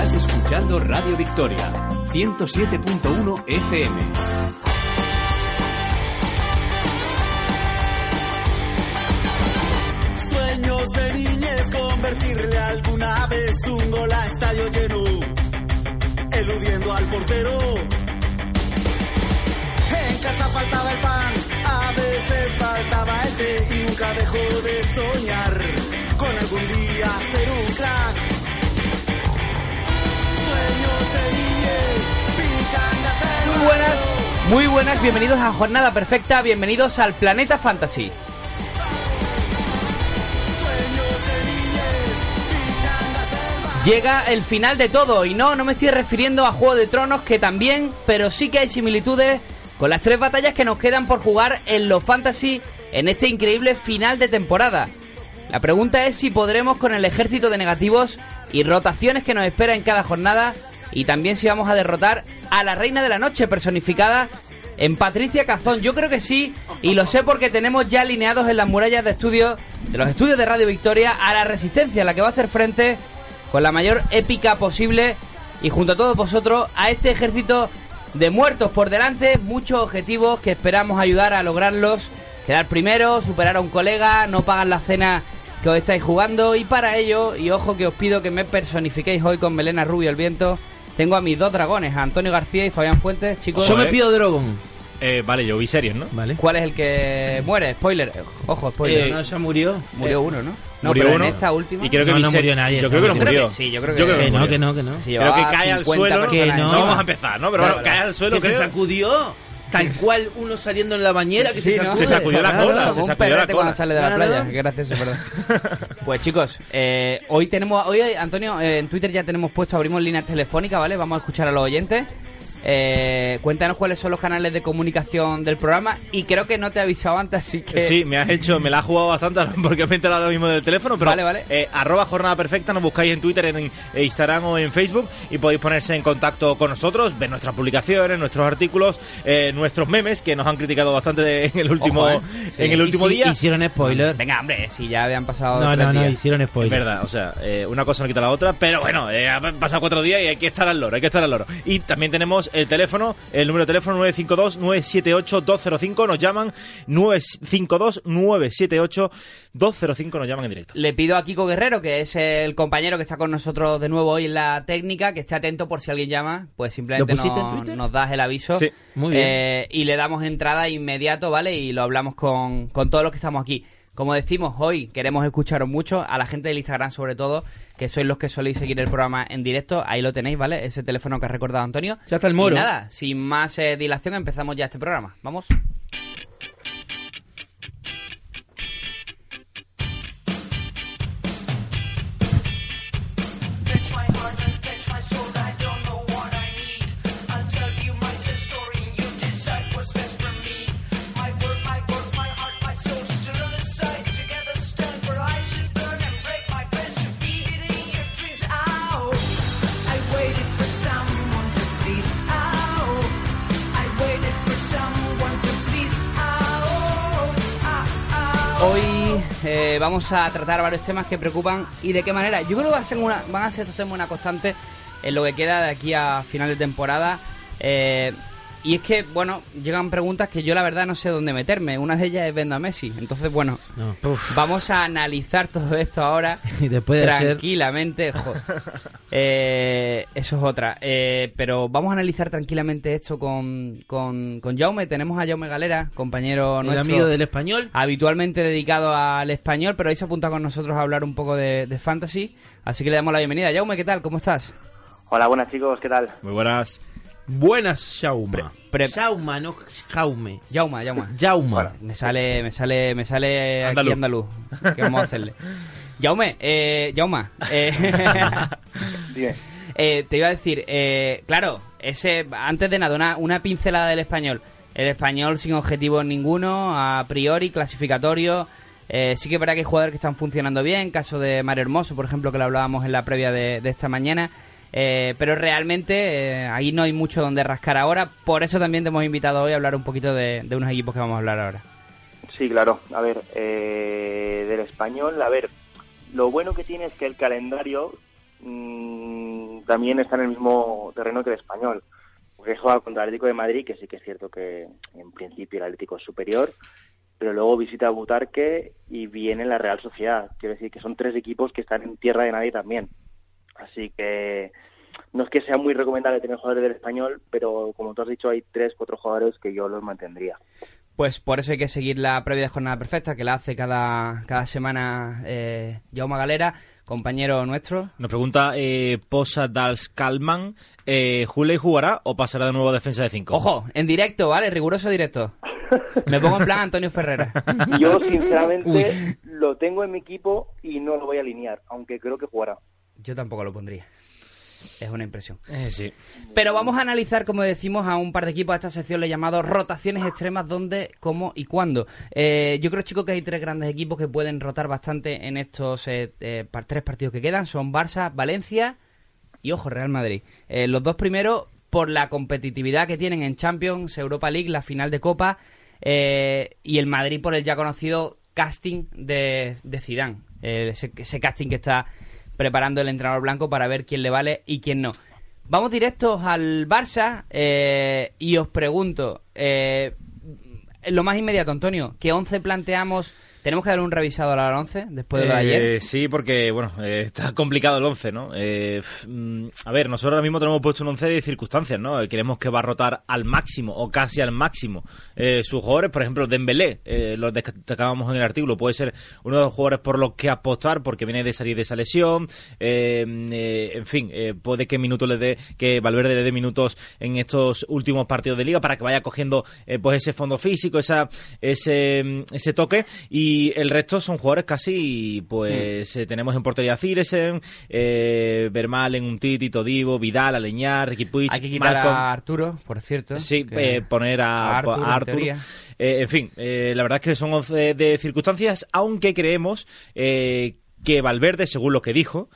Estás escuchando Radio Victoria, 107.1 FM. Sueños de niñez, convertirle alguna vez un gol a estadio lleno, eludiendo al portero. En casa faltaba el pan, a veces faltaba el té y nunca dejó de soñar con algún día ser un crack. Muy buenas, muy buenas, bienvenidos a Jornada Perfecta, bienvenidos al Planeta Fantasy. Llega el final de todo y no, no me estoy refiriendo a Juego de Tronos que también, pero sí que hay similitudes con las tres batallas que nos quedan por jugar en los Fantasy en este increíble final de temporada. La pregunta es si podremos con el ejército de negativos y rotaciones que nos espera en cada jornada y también si vamos a derrotar a la reina de la noche personificada en Patricia Cazón. Yo creo que sí y lo sé porque tenemos ya alineados en las murallas de estudio de los estudios de Radio Victoria a la resistencia, la que va a hacer frente con la mayor épica posible. Y junto a todos vosotros a este ejército de muertos por delante, muchos objetivos que esperamos ayudar a lograrlos, quedar primero, superar a un colega, no pagar la cena que os estáis jugando. Y para ello, y ojo que os pido que me personifiquéis hoy con Melena Rubio el viento, tengo a mis dos dragones, a Antonio García y Fabián Fuentes, chicos. Yo me pido Drogon. Eh, vale, yo vi series, ¿no? Vale. ¿Cuál es el que muere? Spoiler, eh, ojo, spoiler. Eh, no, ya murió. Murió uno, ¿no? No, murió pero uno. en esta última. Y creo que No, murió nadie, Yo creo que no murió. Creo que sí, yo creo que- Yo Que no, murió. que no, que no. Creo que cae al 50 suelo. Que no. No vamos a empezar, ¿no? Pero bueno, cae al suelo. que se creo. sacudió. Tal cual uno saliendo en la bañera que Sí, se ¿no? Se sacudió la cola, se sacudió la cola. sale de la playa. Qué gracioso, perdón. Pues chicos, eh, hoy tenemos, hoy Antonio, eh, en Twitter ya tenemos puesto, abrimos líneas telefónicas, ¿vale? Vamos a escuchar a los oyentes. Eh, cuéntanos cuáles son los canales de comunicación del programa y creo que no te he avisado antes, así que... Sí, me has hecho, me la has jugado bastante porque me he enterado ahora mismo del teléfono, pero Vale, vale. eh, arroba jornada perfecta, nos buscáis en Twitter, en, en Instagram o en Facebook y podéis ponerse en contacto con nosotros, ver nuestras publicaciones, nuestros artículos, eh, nuestros memes que nos han criticado bastante de- en el último, Ojo, ¿eh? Sí. en el último día. Hicieron spoiler. Venga, hombre, si ya habían pasado No, tres no, no, días. hicieron Es spoiler. verdad, o sea, eh, una cosa no quita la otra, pero bueno, eh, han pasado cuatro días y hay que estar al loro, hay que estar al loro. Y también tenemos el teléfono, el número de teléfono 952-978-205, nos llaman 952-978-205, nos llaman en directo. Le pido a Kiko Guerrero, que es el compañero que está con nosotros de nuevo hoy en la técnica, que esté atento por si alguien llama, pues simplemente ¿Lo pusiste nos, en Twitter? nos das el aviso. Sí, muy bien. Eh, y le damos entrada inmediato, ¿vale? Y lo hablamos con, con todos los que estamos aquí. Como decimos, hoy queremos escucharos mucho, a la gente del Instagram sobre todo, que sois los que soléis seguir el programa en directo, ahí lo tenéis, ¿vale? Ese teléfono que ha recordado Antonio. Ya está el moro. Y nada, sin más eh, dilación empezamos ya este programa. Vamos. Vamos a tratar varios temas que preocupan y de qué manera. Yo creo que van a ser estos temas una constante en lo que queda de aquí a final de temporada. Eh, y es que, bueno, llegan preguntas que yo la verdad no sé dónde meterme. Una de ellas es vendo a Messi. Entonces, bueno, No. vamos a analizar todo esto ahora Y después de tranquilamente. jo- Eh, eso es otra. Eh, pero vamos a analizar tranquilamente esto con, con, con Jaume. Tenemos a Jaume Galera, compañero El nuestro amigo del español. habitualmente dedicado al español, pero hoy se apunta con nosotros a hablar un poco de, de fantasy. Así que le damos la bienvenida. Jaume, ¿qué tal? ¿Cómo estás? Hola, buenas chicos, ¿qué tal? Muy buenas. Buenas, Jauma. Pre- Jauma, no Jaume. Jaume, Jaume. Jauma. Me sale, me sale, me sale aquí Andaluz. andaluz. ¿Qué vamos a hacerle? Jaume, eh, Jaume, eh, eh, te iba a decir, eh, claro, ese, antes de nada, una, una pincelada del español. El español sin objetivos ninguno, a priori, clasificatorio. Eh, sí que es verdad que hay jugadores que están funcionando bien, caso de Mario Hermoso, por ejemplo, que lo hablábamos en la previa de, de esta mañana. Eh, pero realmente eh, ahí no hay mucho donde rascar ahora. Por eso también te hemos invitado hoy a hablar un poquito de, unos equipos que vamos a hablar ahora. Sí, claro. A ver, eh, del español, a ver, lo bueno que tiene es que el calendario mm, también está en el mismo terreno que el español. Porque juega contra el Atlético de Madrid, que sí que es cierto que en principio el Atlético es superior, pero luego visita a Butarque y viene la Real Sociedad. Quiero decir que son tres equipos que están en tierra de nadie también. Así que no es que sea muy recomendable tener jugadores del español, pero como tú has dicho, hay tres, cuatro jugadores que yo los mantendría. Pues por eso hay que seguir la previa de jornada perfecta, que la hace cada, cada semana eh, Jaume Galera, compañero nuestro. Nos pregunta eh, Posa Dals Kalman, eh, ¿Juley jugará o pasará de nuevo a defensa de 5? Ojo, en directo, ¿vale? Riguroso directo. Me pongo en plan Antonio Ferrera. Yo, sinceramente, lo tengo en mi equipo y no lo voy a alinear, aunque creo que jugará. Yo tampoco lo pondría. Es una impresión. Eh, sí. Pero vamos a analizar, como decimos, a un par de equipos. A esta sección le he llamado rotaciones extremas, dónde, cómo y cuándo. Eh, yo creo, chicos, que hay tres grandes equipos que pueden rotar bastante en estos eh, eh, par- tres partidos que quedan. Son Barça, Valencia y, ojo, Real Madrid. Eh, los dos primeros, por la competitividad que tienen en Champions, Europa League, la final de Copa, eh, y el Madrid por el ya conocido casting de, de Zidane. Ese, ese casting que está preparando el entrenador blanco para ver quién le vale y quién no. Vamos directos al Barça eh, y os pregunto, eh, lo más inmediato, Antonio, ¿qué 11 planteamos? ¿Tenemos que dar un revisado a la 11 después de ayer? Eh, sí, porque bueno, eh, está complicado el 11, ¿no? Eh, mm, a ver, nosotros ahora mismo tenemos puesto un 11 de circunstancias, ¿no? Queremos que va a rotar al máximo o casi al máximo eh, sus jugadores, por ejemplo, Dembélé, eh, lo destacábamos en el artículo, puede ser uno de los jugadores por los que apostar porque viene de salir de esa lesión, eh, en fin, puede que minutos le dé, que Valverde le dé minutos en estos últimos partidos de liga para que vaya cogiendo pues ese fondo físico, esa, ese, mm, ese toque y el resto son jugadores casi, pues eh, tenemos en portería a Ciresen, eh, Vermaelen, Untiti, Todivo, Vidal, Aleñar, Ricky Puig, Hay que quitar a Arturo, por cierto. Sí, que- eh, poner a, a Arthur, a en. Eh, en fin, eh, la verdad es que son 11 de circunstancias, aunque creemos eh, que Valverde, según lo que dijo,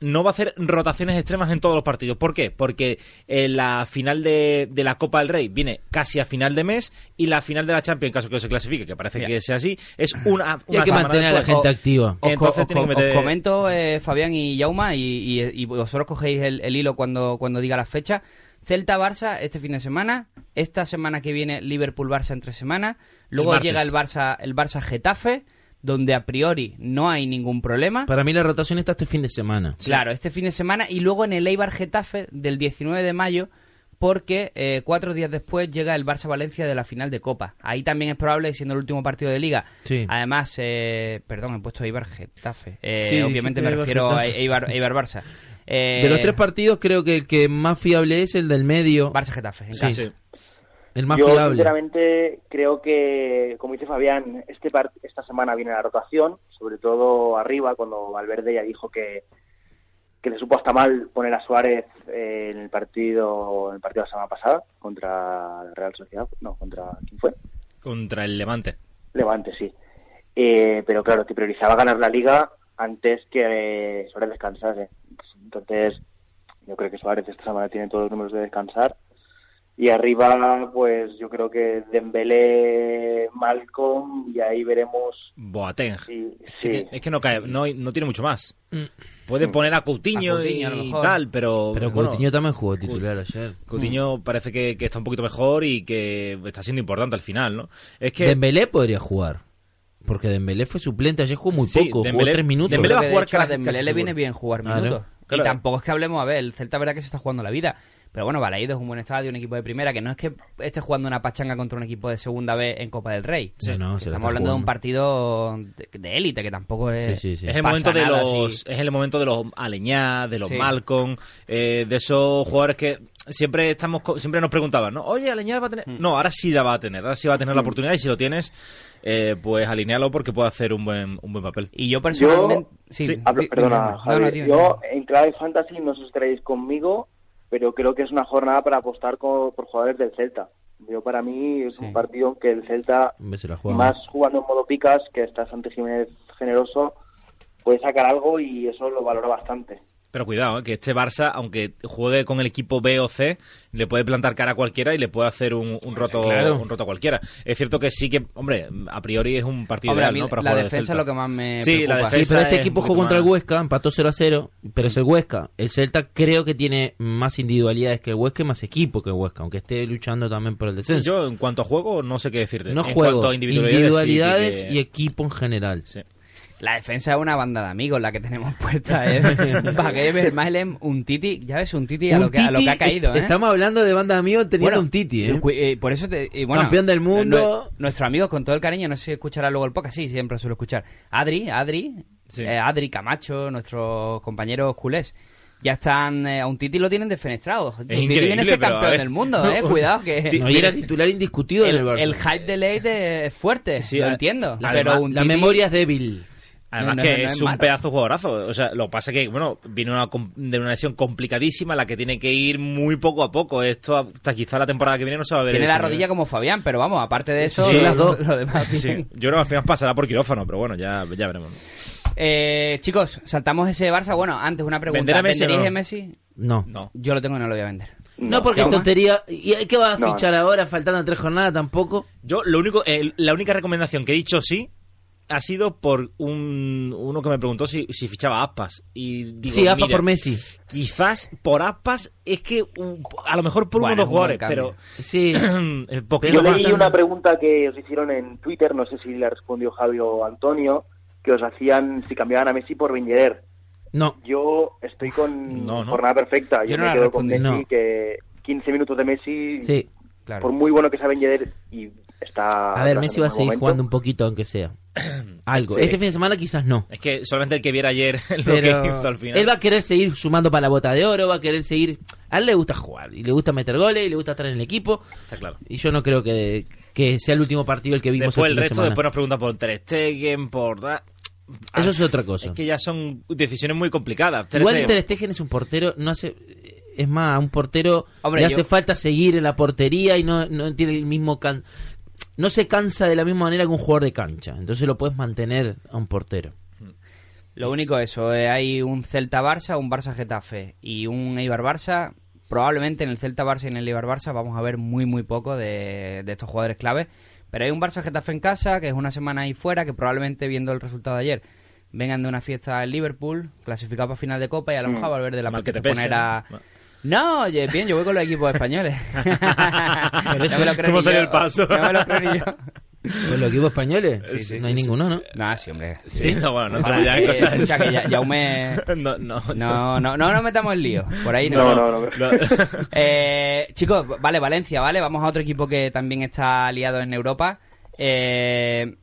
no va a hacer rotaciones extremas en todos los partidos. ¿Por qué? Porque eh, la final de, de la Copa del Rey viene casi a final de mes y la final de la Champions, en caso que se clasifique, que parece que sea así, es una, Y hay una que semana mantener a la gente activa. Entonces os que meter- os comento, eh, Fabián y Yauma, y, y- y vosotros cogéis el, el hilo cuando, cuando diga la fecha. Celta-Barça este fin de semana. Esta semana que viene Liverpool-Barça entre semana. Luego llega el Barça el Barça-Getafe, donde a priori no hay ningún problema. Para mí la rotación está este fin de semana. Claro, este fin de semana. Y luego en el Eibar-Getafe del 19 de mayo, porque eh, cuatro días después llega el Barça-Valencia de la final de Copa. Ahí también es probable, siendo el último partido de Liga. Sí. Además, eh, perdón, he puesto Eibar-Getafe. Eh, Sí, obviamente me refiero a. Eibar- Eibar-Barça. Eh, De los tres partidos creo que el que más fiable es el del medio. Barça-Getafe, en Sí. El más Yo, fiable. sinceramente, creo que, como dice Fabián, este part- esta semana viene la rotación, sobre todo arriba, cuando Valverde ya dijo que, que le supo hasta mal poner a Suárez eh, en el partido en el partido de la semana pasada contra la Real Sociedad. No, contra. ¿Quién fue? Contra el Levante. Levante, sí. Eh, pero claro, que priorizaba ganar la liga antes que eh, Suárez descansase. Entonces, yo creo que Suárez esta semana tiene todos los números de descansar. Y arriba, pues yo creo que Dembélé, Malcolm, y ahí veremos Boateng. Es que- Es que no cae, no, no tiene mucho más. Puede poner a Coutinho, A a y mejor. tal, pero... Pero bueno, Coutinho también jugó titular ayer. Coutinho parece que, que está un poquito mejor y que está siendo importante al final, ¿no? Es que... Dembélé podría jugar. Porque Dembélé fue suplente, ayer jugó muy Sí, poco, Dembélé- jugó tres minutos. Dembélé va a que, de jugar hecho, a casi- Dembélé casi le viene bien jugar minutos. Claro. Y tampoco es que hablemos, a ver, el Celta verdad que se está jugando la vida. Pero bueno, Balaído es un buen estadio, un equipo de primera, que no es que esté jugando una pachanga contra un equipo de segunda B en Copa del Rey. Sí, no, Estamos hablando de un partido de- élite, que tampoco es... Sí, sí, sí. Es el momento de los es el momento de los Aleñá, de los Sí. Malcolm, eh, de esos jugadores que siempre estamos siempre nos preguntaban, ¿no? Oye, Aleñá va a tener Mm. No, ahora sí la va a tener, ahora sí va a tener la oportunidad y si lo tienes eh, pues alinealo porque puede hacer un buen un buen papel. Y yo personalmente... sí, sí, Hablo- di- perdona, dime, no, Javi. no, dime, yo en clave fantasy no sé si estaréis conmigo, pero creo que es una jornada para apostar co- por jugadores del Celta. Yo para mí es Sí. un partido que el Celta juega. más jugando en modo picas, que está Santi Jiménez generoso, puede sacar algo y eso lo valoro bastante. Pero cuidado, ¿eh? que este Barça, aunque juegue con el equipo B o C, le puede plantar cara a cualquiera y le puede hacer un, un roto claro. un roto a cualquiera. Es cierto que sí que, hombre, a priori es un partido Hombre, a ideal, mí ¿no? Para la jugar defensa es lo que más me Sí, la. Sí, pero este es equipo jugó contra el Huesca, empató 0 a 0, pero es el Huesca. El Celta creo que tiene más individualidades que el Huesca y más equipo que el Huesca, aunque esté luchando también por el Sí, descenso. yo en cuanto a juego no sé qué decirte. no en juego, cuanto a individualidades, individualidades, sí que- y equipo en general. sí. La defensa es una banda de amigos la que tenemos puesta, ¿eh? Vermaelen, un Titi, ya ves, un Titi a, Un lo, que, a lo que ha caído, ¿eh? Estamos hablando de banda de amigos teniendo Bueno, un Titi, ¿eh? eh, por eso te, y bueno, Campeón del mundo. nue- Nuestro amigo, con todo el cariño, no sé si escuchará luego el podcast, sí, siempre lo suelo escuchar. Adri, Adri, Sí. eh, Adri Camacho, nuestros compañeros culés. Ya están, eh, a un Titi lo tienen defenestrado. Un Titi viene a campeón del mundo, eh, cuidado que... No, y era titular indiscutido el, del Barça. el hype de Leite es fuerte, Sí, lo entiendo. la, pero un la Titi- memoria es débil. Además No, no, que no es, es un malo. pedazo de jugadorazo. O sea, lo que pasa que, bueno, viene una, com- de una lesión complicadísima, la que tiene que ir muy poco a poco. Esto hasta quizá la temporada que viene no se va a ver. Tiene la rodilla como Fabián, pero vamos, aparte de eso, Sí, las dos. lo demás Sí, yo creo que al final pasará por quirófano, pero bueno, ya, ya veremos. Eh, chicos, saltamos ese Barça. Bueno, antes una pregunta. ¿Vender a Messi Messi? No. No. Yo lo tengo y no lo voy a vender. No, porque es tontería. ¿Y qué vas a No. fichar ahora faltando tres jornadas tampoco? Yo, lo único, eh, la única recomendación que he dicho sí ha sido por un, uno que me preguntó si, si fichaba Aspas. Y digo, sí, mira, por Messi. Quizás por Aspas es que un- a lo mejor por Bueno, uno o dos es un buen jugadores, pero. Sí. el poquito Yo leí una pregunta que os hicieron en Twitter, no sé si la respondió Javi o Antonio, que os hacían si cambiaban a Messi por Viñeder. No. Yo estoy con No, no. jornada perfecta. Yo, Yo no me quedo con. Messi, No. que 15 minutos de Messi, Sí. Claro. por muy bueno que sea Viñeder, y está... A ver, Messi va a seguir momento. jugando un poquito, aunque sea. Algo. Sí. Este fin de semana quizás no. Es que solamente el que viera ayer lo Pero que hizo al final. él va a querer seguir sumando para la bota de oro, va a querer seguir... A él le gusta jugar, y le gusta meter goles, y le gusta estar en el equipo, Está claro. y yo no creo que, que sea el último partido el que vimos Después el el de resto, semana. después nos preguntan por Ter Stegen, por... da- Eso Ah, es otra cosa. Es que ya son decisiones muy complicadas. Ter Igual Stegen- Ter Stegen es un portero, no hace... Es más, a un portero Hombre, le yo- hace falta seguir en la portería y no, no tiene el mismo... can- No se cansa de la misma manera que un jugador de cancha. Entonces lo puedes mantener a un portero. Lo único eso, eh, hay un Celta-Barça, un Barça-Getafe y un Eibar-Barça. Probablemente en el Celta-Barça y en el Eibar-Barça vamos a ver muy, muy poco de, de estos jugadores clave. Pero hay un Barça-Getafe en casa, que es una semana ahí fuera, que probablemente viendo el resultado de ayer vengan de una fiesta en Liverpool, clasificado para final de Copa y a lo mejor Mm. Valverde la Mal que te pese, poner a... ¿no? No, oye, bien, yo voy con los equipos españoles. No me lo creo ¿Cómo salió el paso? No me lo creo ni yo. ¿Con los equipos españoles? Sí, sí. no hay ninguno, ¿no? No, sí, hombre. Sí, no, bueno, no Ojalá ya cosas... o sea, que ya, Jaume... no, no, No, no, no nos metamos en lío. Por ahí no. No, no, no. no. Eh, chicos, vale, Valencia, ¿vale? Vamos a otro equipo que también está aliado en Europa. Eh,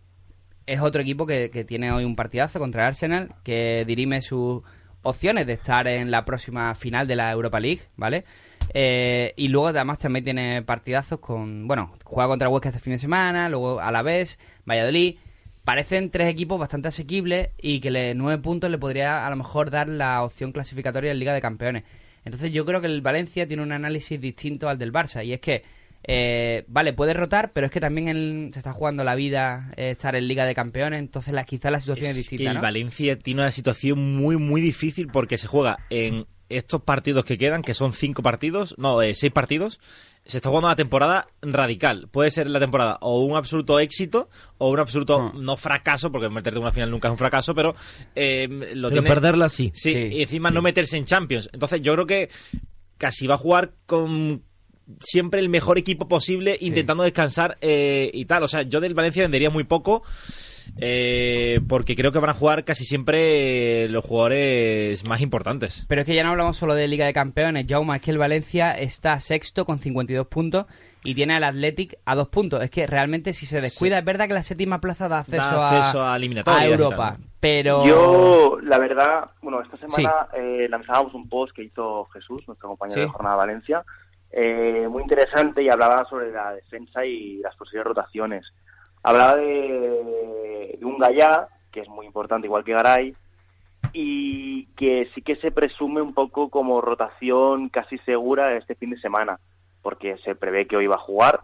es otro equipo que, que tiene hoy un partidazo contra el Arsenal, que dirime sus opciones de estar en la próxima final de la Europa League, ¿vale? Eh, y luego además también tiene partidazos con, bueno, juega contra Huesca este fin de semana, luego a la vez, Valladolid. Parecen tres equipos bastante asequibles y que le, nueve puntos le podría a lo mejor dar la opción clasificatoria en Liga de Campeones. Entonces yo creo que el Valencia tiene un análisis distinto al del Barça y es que, eh, vale, puede rotar, pero es que también él se está jugando la vida eh, estar en Liga de Campeones, entonces la, quizás la situación es, Es que distinta, el ¿no? Valencia tiene una situación muy, muy difícil porque se juega en estos partidos que quedan, que son cinco partidos, no, eh, seis partidos, se está jugando una temporada radical. Puede ser la temporada o un absoluto éxito o un absoluto, Hmm. no fracaso, porque meterte en una final nunca es un fracaso, pero eh, lo Pero tiene... perderla sí. Sí, Sí, y encima no meterse en Champions. Entonces yo creo que casi va a jugar con siempre el mejor equipo posible, intentando descansar eh, y tal. O sea, yo del Valencia vendería muy poco. eh, porque creo que van a jugar casi siempre eh, los jugadores más importantes. Pero es que ya no hablamos solo de Liga de Campeones, Jauma, es que el Valencia está sexto con 52 puntos y tiene al Athletic a dos puntos. Es que realmente si se descuida, es verdad que la séptima plaza da acceso, Da acceso a, a eliminatorias a Europa, pero... Yo, la verdad, bueno, esta semana eh, lanzábamos un post que hizo Jesús, nuestro compañero Sí. de Jornada Valencia, eh, muy interesante y hablaba sobre la defensa y las posibles rotaciones. Hablaba de, un Gallá, que es muy importante, igual que Garay, y que sí que se presume un poco como rotación casi segura este fin de semana, porque se prevé que hoy va a jugar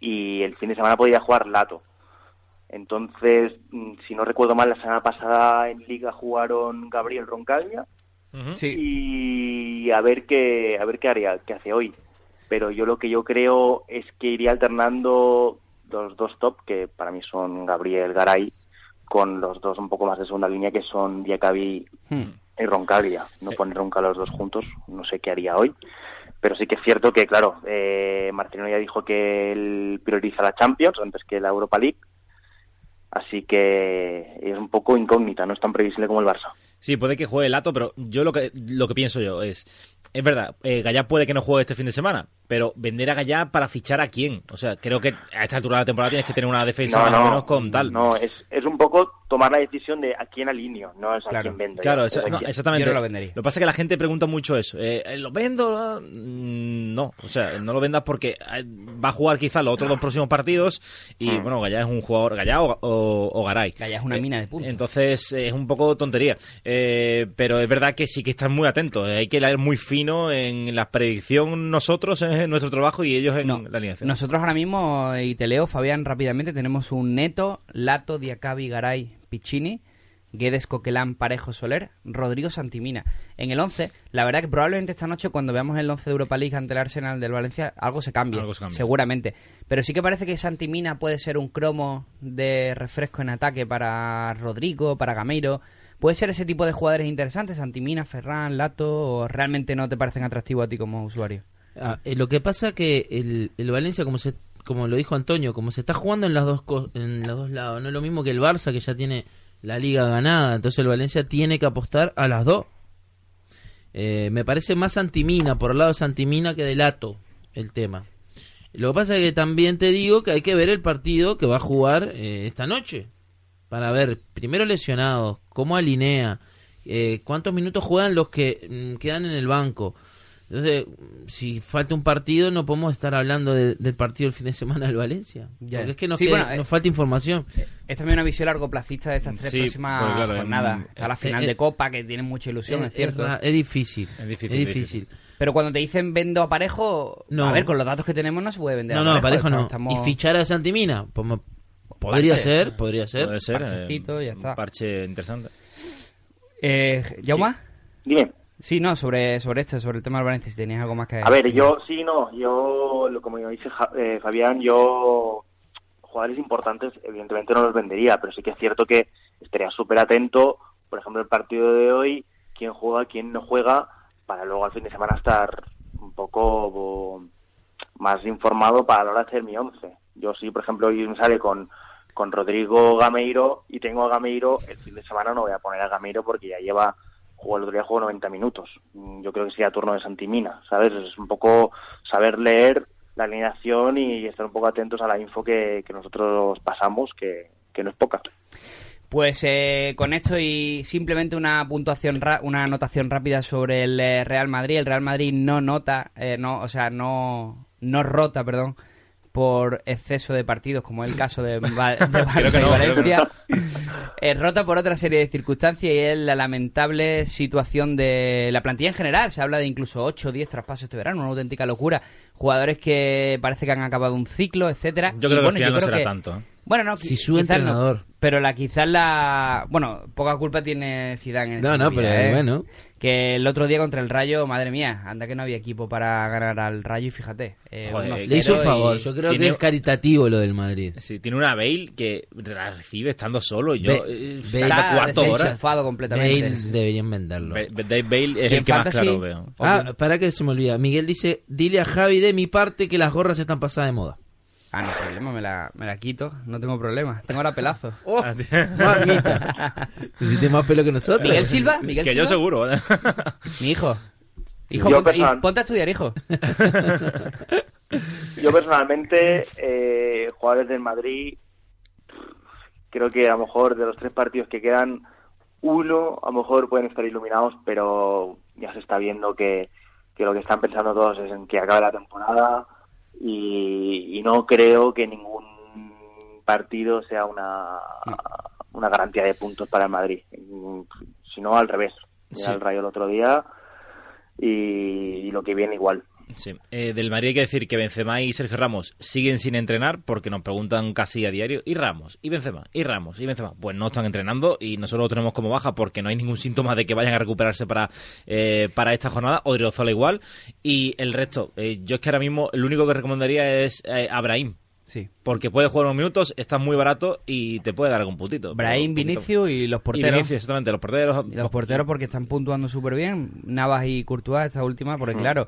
y el fin de semana podría jugar Lato. Entonces, mm, si no recuerdo mal, la semana pasada en Liga jugaron Gabriel Roncaglia Y a ver qué a ver qué haría qué hace hoy. Pero yo lo que yo creo es que iría alternando los dos top que para mí son Gabriel Garay con los dos un poco más de segunda línea que son Diakabi Hmm. y Roncaglia. No poner Ronca los dos juntos no sé qué haría hoy. Pero sí que es cierto que claro eh, Martino ya dijo que él prioriza la Champions antes que la Europa League. Así que es un poco incógnita no es tan previsible como el Barça Sí, puede que juegue Lato, pero yo lo que, lo que pienso yo es, es verdad, eh, Gallá puede que no juegue este fin de semana, pero vender a Gallá para fichar a quién. O sea, creo que a esta altura de la temporada tienes que tener una defensa más o menos con tal. No, es, es un poco tomar la decisión de a quién alineo, no es a Claro. quién vendo. Claro, esa- no, exactamente. Yo no lo vendería. Lo que pasa es que la gente pregunta mucho eso. Eh, eh, ¿Lo vendo? Mm, No, o sea, no lo vendas porque eh, va a jugar quizás los otros dos próximos partidos y, Hmm. bueno, Gallá es un jugador, Gallá o, o, o Garay. Gallá es una Eh, mina de puntos. Entonces eh, es un poco tontería. Eh, pero es verdad que sí que están muy atentos. Eh, Hay que leer muy fino en la predicción nosotros, en nuestro trabajo, y ellos en No, la alineación. nosotros ahora mismo, y te leo, Fabián, rápidamente, tenemos un Neto, Lato, Diacabi, Garay, Piccini, Guedes, Coquelán, Parejo, Soler, Rodrigo Santimina. En el 11, la verdad que probablemente esta noche, cuando veamos el 11 de Europa League ante el Arsenal del Valencia, algo se cambie, Algo se cambia. seguramente. Pero sí que parece que Santimina puede ser un cromo de refresco en ataque para Rodrigo, para Gameiro. Puede ser ese tipo de jugadores interesantes, Santimina, Ferran, Lato, o realmente no te parecen atractivos a ti como usuario. Ah, eh, lo que pasa que el, el Valencia, como se como lo dijo Antonio, como se está jugando en las dos co- en los dos lados, no es lo mismo que el Barça que ya tiene la liga ganada, entonces el Valencia tiene que apostar a las dos. Eh, me parece más Santimina por el lado de Santimina que de Lato el tema. Lo que pasa es que también te digo que hay que ver el partido que va a jugar eh, esta noche para ver primero lesionados, cómo alinea, eh, cuántos minutos juegan los que mm, quedan en el banco. Entonces, si falta un partido, no podemos estar hablando de- del partido del fin de semana del Valencia. Ya. Porque es que nos, Sí, queda- bueno, eh, falta información. Es también una visión largo placista de estas tres Sí, próximas claro, jornadas. Está la final eh, de eh, Copa, que tiene mucha ilusión, es, cierto. es difícil. Es difícil, Es es difícil. difícil. Pero cuando te dicen vendo a parejo, No. a ver, con los datos que tenemos no se puede vender No, a no, parejo. parejo no. estamos- Y fichar a Santimina, pues me- podría Parche. ser, podría ser. Puede ser. Parchecito, eh, ya está. Un parche interesante. Eh, ¿Jauma? Dime. Sí, no, sobre, sobre esto, sobre el tema del Valencia, si tenías algo más que A ver, yo sí, no, yo, lo- como dice Ja- eh, Fabián, yo jugadores importantes evidentemente no los vendería, pero sí que es cierto que estaría súper atento, por ejemplo, el partido de hoy, quién juega, quién no juega, para luego al fin de semana estar un poco bo, más informado para la hora de hacer mi once. Yo sí, por ejemplo, hoy me sale con, con Rodrigo Gameiro y tengo a Gameiro, el fin de semana no voy a poner a Gameiro porque ya lleva jugó el otro día jugó 90 minutos. Mm, Yo creo que sería turno de Santimina, ¿sabes? Es un poco saber leer la alineación y estar un poco atentos a la info que, que nosotros pasamos, que, que no es poca. Pues eh, con esto y simplemente una puntuación, ra- una anotación rápida sobre el eh, Real Madrid. El Real Madrid no nota, eh, no, o sea, no, no rota, perdón, por exceso de partidos, como es el caso de, Va- de Barça Creo que y no, Valencia. Eh, rota por otra serie de circunstancias y es la lamentable situación de la plantilla en general. Se habla de incluso 8 o 10 traspasos este verano, una auténtica locura. Jugadores que parece que han acabado un ciclo, etcétera. Yo Y creo que al final no será que- tanto. ¿eh? Bueno, no, Si su no. Pero la quizás la... Bueno, poca culpa tiene Zidane en No, no, pero ¿eh? bueno. Que el otro día contra el Rayo, madre mía, anda que no había equipo para ganar al Rayo y fíjate. eh, Joder, 1-0 Le hizo un y- favor. Yo creo tiene- que es caritativo lo del Madrid. Sí, tiene una Bale que la recibe estando solo. y Yo, Be- eh, Bale- está cuarto hora. completamente. Bale deberían venderlo. Bale es En el que más claro veo. Ah, para que se me olvida. Miguel dice, dile a Javi de mi parte que las gorras están pasadas de moda. Ah, no problema, me la, me la quito, no tengo problema. Tengo ahora pelazo. Oh, mamita. Hiciste más pelo que nosotros. Miguel Silva, Miguel que Silva. yo seguro. Mi hijo. Hijo, Yo ponte, personal- ponte a estudiar, hijo. Yo personalmente, eh, jugadores del Madrid, creo que a lo mejor de los tres partidos que quedan, uno a lo mejor pueden estar iluminados, pero ya se está viendo que, que lo que están pensando todos es en que acabe la temporada y, y no creo que ningún partido sea una, una garantía de puntos para el Madrid, sino al revés. Mira Sí. el Rayo el otro día y, y lo que viene igual. Sí. Eh, del Madrid hay que decir que Benzema y Sergio Ramos siguen sin entrenar porque nos preguntan casi a diario. ¿Y Ramos? ¿Y Benzema? ¿Y Ramos? ¿Y Benzema? Pues no están entrenando y nosotros lo tenemos como baja porque no hay ningún síntoma de que vayan a recuperarse para, eh, para esta jornada. Odriozola igual. Y el resto, eh, yo es que ahora mismo lo único que recomendaría es eh, a Brahim. Sí. Porque puede jugar unos minutos, está muy barato y te puede dar algún puntito. Brahim. Vinicius y los Y porteros. Vinicius, exactamente, los porteros. Y los porteros porque están puntuando súper bien. Navas y Courtois, esta última, porque claro,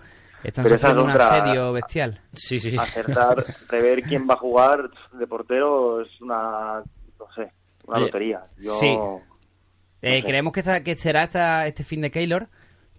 están Pero esa sufriendo un es otra- asedio bestial. Sí, sí, sí. Acertar, prever quién va a jugar de portero es una, no sé, una lotería. Yo, sí. no Eh, sé. creemos que, esta- que será esta, este fin de Keylor,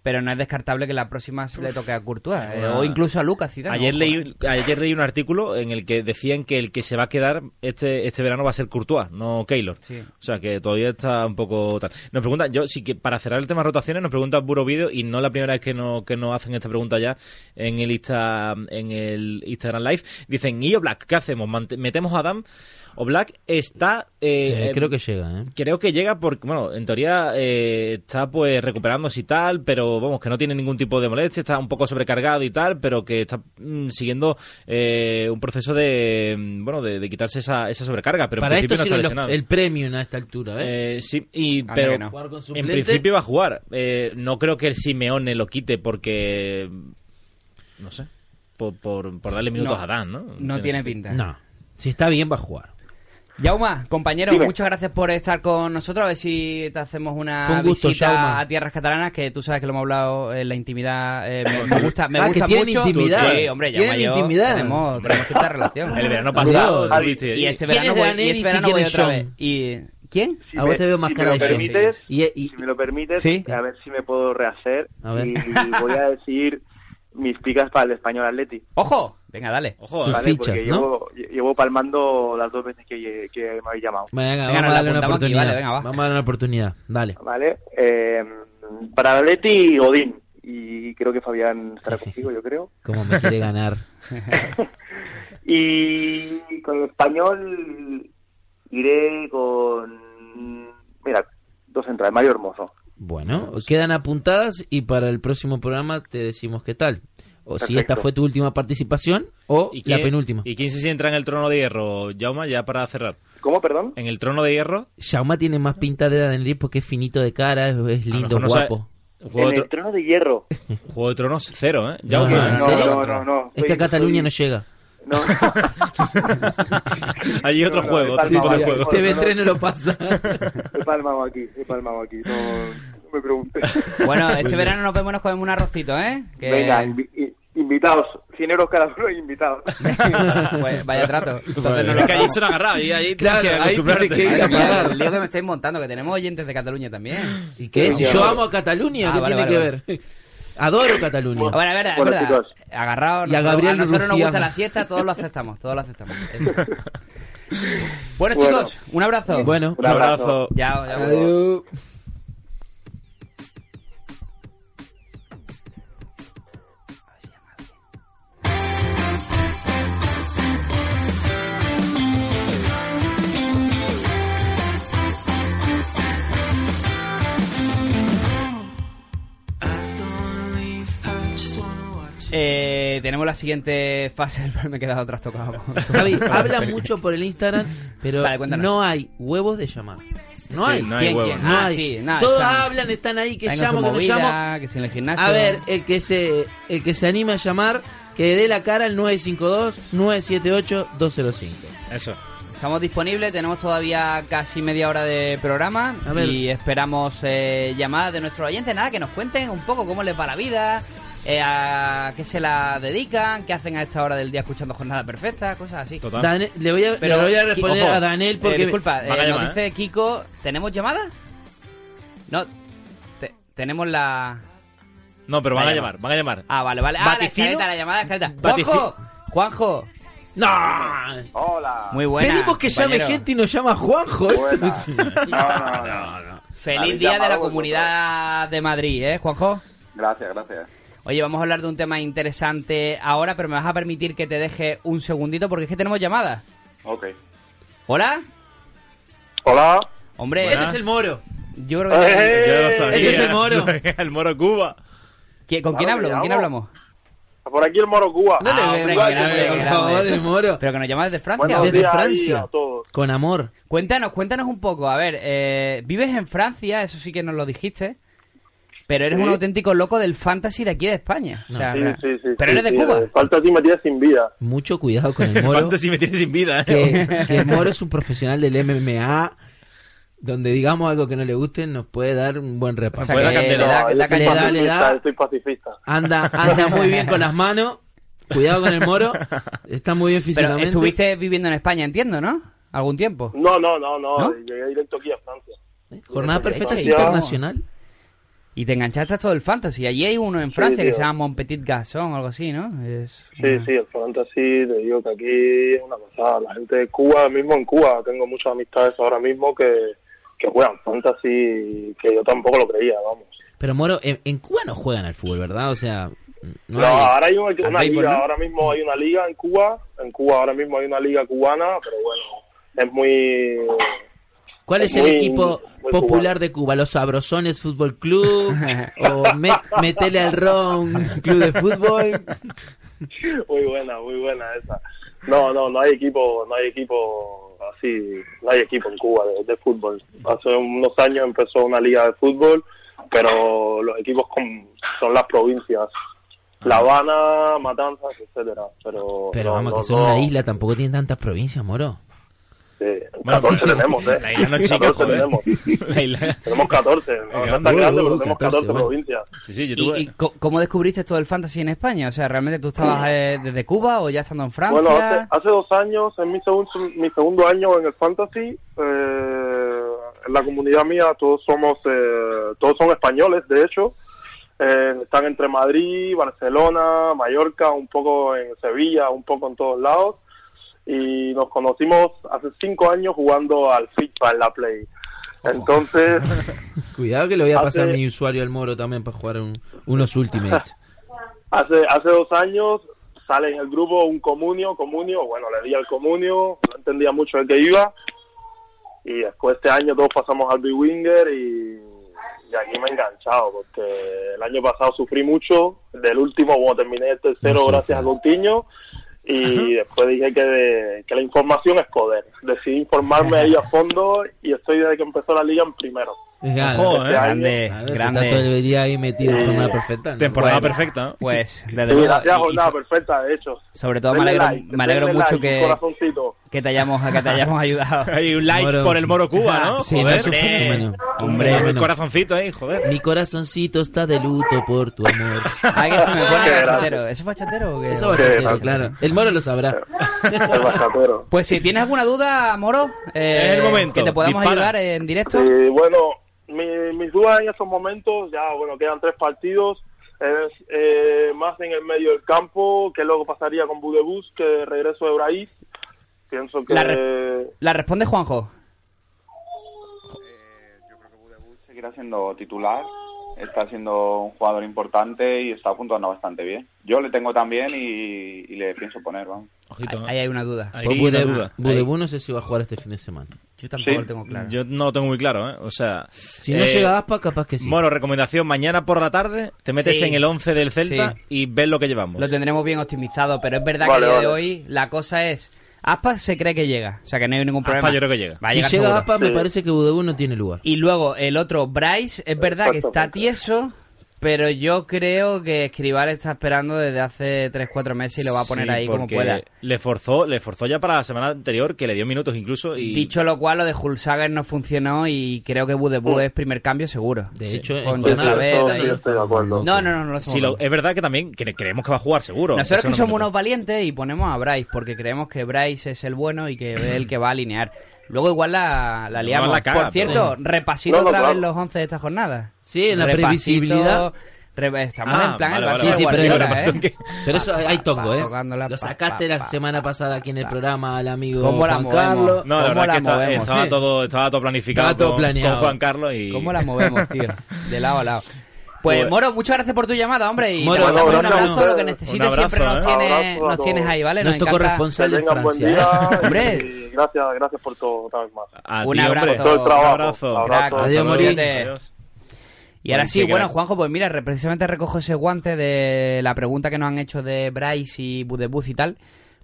pero no es descartable que la próxima se le toque a Courtois. eh, o incluso a Lucas Zidane. Ayer leí, ayer leí un artículo en el que decían que el que se va a quedar este, este verano va a ser Courtois, no Keylor. Sí. O sea que todavía está un poco tal. Nos preguntan, yo sí que para cerrar el tema rotaciones, nos pregunta Buro Video y no la primera vez que nos, que nos hacen esta pregunta ya en el Insta, en el Instagram Live. Dicen, ¿y Black qué hacemos? ¿Metemos a Adam? O Black está... eh, Eh, creo que llega, ¿eh? Creo que llega porque, bueno, en teoría eh, está pues recuperándose y tal, pero vamos, que no tiene ningún tipo de molestia, está un poco sobrecargado y tal, pero que está mm, siguiendo eh, un proceso de, mm, bueno, de, de quitarse esa, esa sobrecarga, pero Para en esto principio no sirve está los- lesionado. el premium a esta altura, ¿eh? Eh, sí, y, Anda pero no. En principio va a jugar. Eh, no creo que el Simeone lo quite porque, no sé, por, por, por darle minutos No, a Dan, ¿no? No tiene sentido. pinta. No. Si está bien, va a jugar. Yauma, compañero, Dime. muchas gracias por estar con nosotros. A ver si te hacemos una Fue un gusto, visita Jaume. a tierras catalanas, que tú sabes que lo hemos hablado en la intimidad. eh, me, me gusta, me Ah, gusta que mucho. intimidad. Sí, hombre, Tienen Yauma yo intimidad. Tenemos, tenemos cierta relación. El verano pasado, Y este ¿Quién verano es voy, y este si verano quién voy otra vez. ¿Y quién? Si A vos te veo más si cara me lo de permites, Y, y- si me lo permites, Sí. a ver si me puedo rehacer A ver. y voy a decir mis picas para el español Atleti. ¡Ojo! Venga, dale. Ojo, Tus. ¿vale? fichas, Porque ¿no? llevo, llevo palmando las dos veces que, que me habéis llamado. Venga, Venga, vamos a darle una aquí, oportunidad. vale, venga, va. Vamos a darle una oportunidad. Dale. ¿Vale? Eh, para Atleti, Godín. Y creo que Fabián estará contigo, yo creo. Cómo me quiere ganar. Y con el español iré con... Mira, dos entradas. Mario Hermoso. Bueno, quedan apuntadas y para el próximo programa te decimos qué tal. O si esta fue tu última participación o ¿Y la quién- penúltima. ¿Y quién se entra en el trono de hierro, Jauma, ya para cerrar? ¿Cómo, perdón? En el trono de hierro, Shauma tiene más pinta de Daniel porque es finito de cara, es, lindo, no sabe- guapo. Juego En de, el trono de hierro. Juego de Tronos cero, ¿eh? No, Jaume, no, ¿en no, serio? no, no, no. Es que a Cataluña soy- no llega. No. Allí otro No, no, juego, he otro tipo palmado de aquí. juego. Te- TV3 no lo pasa. He palmado aquí, he palmado aquí. No, no me preguntes. Bueno, este verano nos vemos y nos comemos un arrocito, ¿eh? Que- Venga, invi- invitados. 100 euros cada uno, invitados. pues vaya trato. Entonces no Es lo que allí son agarrados y ahí Claro, que ahí tienes que ir a pagar. el lío que me estáis montando, que tenemos oyentes de Cataluña también. ¿Y qué? Si yo amo a Cataluña, Ah, ¿qué vale, tiene vale, que ver? Adoro Cataluña. Bueno, es verdad, es Bueno, verdad. chicos. Agarrados, Y a nosotros- Gabriel nosotros nos gusta la siesta, todos lo aceptamos, todos lo aceptamos. Bueno, Bueno. chicos, un abrazo. Bueno, Un abrazo. Ya, ya. adiós. Eh, tenemos la siguiente fase, me he quedado trastocado. Javi, habla mucho por el Instagram, pero no hay huevos de llamar. No Sí, hay. no hay ¿Quién, huevos. quién? No Ah, hay. sí, nada, Todos están- hablan, están ahí, que llamo, que no movida, llamo. que si en el gimnasio. A ver, el que se el que se anime a llamar, que dé la cara al 952-978-205. Eso. Estamos disponibles, tenemos todavía casi media hora de programa y esperamos eh, llamadas de nuestros oyentes. Nada, que nos cuenten un poco cómo les va la vida, eh, a qué se la dedican, qué hacen a esta hora del día escuchando Jornada Perfecta, cosas así. Total. Dane- le, voy a, Pero, le voy a responder Ojo, a Daniel porque... Eh, disculpa, eh, llamar, nos dice Kiko, ¿tenemos llamada? No, te- tenemos la... No, pero van Va a llamar, van a llamar. Ah, vale, vale. Ah, la escaleta, la llamada, la escaleta. ¡Juanjo! ¡Juanjo! ¡No! Hola. Muy buena. Pedimos que llame gente y nos llama Juanjo. ¿eh? Buena. No, no, no. Feliz día de la comunidad de Madrid, ¿eh, Juanjo? Gracias, gracias. Oye, vamos a hablar de un tema interesante ahora, pero me vas a permitir que te deje un segundito porque es que tenemos llamadas. Ok. ¿Hola? Hola. Hombre, Este es el moro. yo creo que... Eh, Yo lo sabía. Este es el moro. el moro Cuba. ¿Qui- ¿Con quién hablo? ¿Con quién hablamos? Por aquí el Moro Cuba. No le Ah, hombre, grande, por favor, el moro. Pero que nos llamas desde Francia. Buenos. Desde Francia. Con amor. Cuéntanos, cuéntanos un poco. A ver, eh, vives en Francia, eso sí que nos lo dijiste. Pero eres Sí. un auténtico loco del fantasy de aquí de España. O sea, Sí, re- sí, sí. pero sí, eres de Cuba. el Fantasy me tiene sin vida. Mucho cuidado con el moro. Fantasy me tiene sin vida, ¿eh? que, que el moro es un profesional del MMA. Donde digamos algo que no le guste, nos puede dar un buen O repaso. sea, Puede que le da- No, yo da soy le da, caña. le pacifista, da. Estoy pacifista. Anda, anda muy bien con las manos. Cuidado con el moro. Está muy bien Pero físicamente. estuviste viviendo en España, entiendo, ¿no? ¿Algún tiempo? No, no, no, no, ¿No? Llegué directo aquí a Francia. Jornada perfecta Sí, internacional. Y te enganchaste a todo el fantasy. Allí hay uno en Sí, Francia que se llama Mon Petit Garçon o algo así, ¿no? Es Sí, sí, el Fantasy, te digo que aquí es una pasada. La gente de Cuba, mismo en Cuba, tengo muchas amistades ahora mismo que, que juegan Fantasy que yo tampoco lo creía, vamos. Pero Moro, en, en Cuba no juegan al fútbol, ¿verdad? O sea, no, No, hay- ahora hay una, una liga, ¿no? ahora mismo hay una liga en Cuba, en Cuba ahora mismo hay una liga cubana, pero bueno, es muy... ¿Cuál es el muy- equipo muy popular de Cuba? ¿Los Sabrosones Fútbol Club? ¿O Me- Metele al Ron Club de Fútbol? Muy buena, muy buena esa. No, no, no hay equipo, no hay equipo así, no hay equipo en Cuba de, de fútbol. Hace unos años empezó una liga de fútbol, pero los equipos con- son las provincias. La Habana, Matanzas, etcétera. Pero, Pero no, vamos, no, que son no. una isla, tampoco tienen tantas provincias, Moro. Sí, Bueno, 14 tenemos, ¿eh? La isla no es chica, 14 joder. tenemos. La isla- Tenemos 14, no, está grande, pero tenemos 14, 14 bueno. provincias. Sí, sí, yo ¿Y, tuve... y co- cómo descubriste todo el fantasy en España? O sea, ¿realmente tú estabas eh, desde Cuba o ya estando en Francia? Bueno, hace, hace dos años, en mi segundo, mi segundo año en el Fantasy, eh, en la comunidad mía todos somos, eh, todos son españoles, de hecho. Eh, están entre Madrid, Barcelona, Mallorca, un poco en Sevilla, un poco en todos lados. Y nos conocimos hace cinco años jugando al FIFA en la Play. Entonces, Cuidado que le voy a pasar Hace- mi usuario al Moro también para jugar un- unos Ultimates. Hace, hace dos años sale en el grupo un comunio, comunio, bueno, le di al comunio, no entendía mucho de qué iba, y después este año todos pasamos al B-Winger y, y aquí me he enganchado, porque el año pasado sufrí mucho, del último, bueno, terminé el tercero No gracias a. Coutinho, y después dije que, que la información es poder. Decidí informarme ahí a fondo y estoy desde que empezó la liga en primero. Es gana. Ojo, Este ¿eh? año- Grande, Claro, grande. Está todo el día ahí metido en Sí. jornada perfecta. ¿no? Temporada Bueno. perfecta, ¿no? Pues, desde luego, jornada perfecta, de hecho. sobre todo me Denle alegro, like, me alegro mucho like, que, corazoncito. Que, te hayamos, que te hayamos ayudado. Hay un like Moro. por el Moro Cuba, ¿no? Sí, joder. no, es un fenómeno. Hombre, Fenómeno. un corazoncito ahí, joder. Mi corazoncito está de luto por tu amor. Ay, que se me pone bachatero. ¿Eso es bachatero o qué? Eso ser, grande. claro. El Moro lo sabrá. El bachatero. Pues si tienes alguna duda, Moro, eh, Es el momento. que te podamos Dispara. ayudar en directo. Sí, bueno, mi- mis dudas en estos momentos, ya bueno, quedan tres partidos, es eh, más en el medio del campo, qué luego pasaría con Budebus, que regreso de Braís. Pienso que... La La responde Juanjo. Yo creo que Budebus seguirá siendo titular, está siendo un jugador importante y está apuntando bastante bien. Yo le tengo también y, y le pienso poner, vamos. Ojito. ¿eh? Ahí hay una duda. Ahí Pues hay una Bude- duda. Budebú no sé si va a jugar este fin de semana. Yo tampoco Sí. lo tengo claro. Yo no lo tengo muy claro, ¿eh? O sea... Si no eh, llega Aspa, capaz que sí. Moro, recomendación, mañana por la tarde te metes Sí. en el 11 del Celta Sí. y ves lo que llevamos. Lo tendremos bien optimizado, pero es verdad Vale, que día de vale. hoy la cosa es... Aspas se cree que llega, o sea que no hay ningún Aspa problema. yo creo que llega. Va a si llegar llega seguro. Aspa, me parece que Budebú no tiene lugar. Y luego el otro, Bryce, es verdad que está tieso, pero yo creo que Escribar está esperando desde hace 3-4 meses y lo va a poner Sí, ahí como porque pueda. Le forzó, le forzó ya para la semana anterior, que le dio minutos incluso. Y Dicho lo cual, lo de Hulsager no funcionó y creo que Budebú es primer cambio seguro. De Sí, hecho, con Eso ahí. sí estoy de acuerdo. No, no, no, no lo Sí, lo- es verdad que también que creemos que va a jugar seguro. Nosotros que somos unos valientes y ponemos a Bryce porque creemos que Bryce es el bueno y que es el que va a alinear. Luego igual la, la liamos. la Por cierto, repasito No, no, otra vez los 11 de esta jornada. Sí, en la Repasito, previsibilidad. re- estamos Ah, en plan vale, el vale, sí, sí, pero ¿eh? que- Pero eso hay tongo, ¿eh? Lo sacaste la semana pasada aquí en el programa al amigo ¿Cómo la Juan movemos? Carlos. No, la ¿Cómo verdad la es que estaba, todo, estaba todo planificado, Estaba todo con, planeado. con Juan Carlos y... ¿Cómo la movemos, tío? De lado a lado. Pues, Pues- Moro, muchas gracias por tu llamada, hombre. Y Moro, te mandamos no, un abrazo. Lo que necesites Un abrazo, siempre nos, ¿eh? tienes, nos ahí, ¿vale? Nos Nuestro corresponsal en Francia. día ¿eh? Hombre. y gracias, gracias por todo, una vez más. A Un abrazo. Todo el trabajo. Un abrazo. Crack. Adiós, Morín. Adiós. Y ahora sí, bueno, Juanjo, pues mira, re- precisamente recojo ese guante de la pregunta que nos han hecho de Bryce y Budebuz y tal,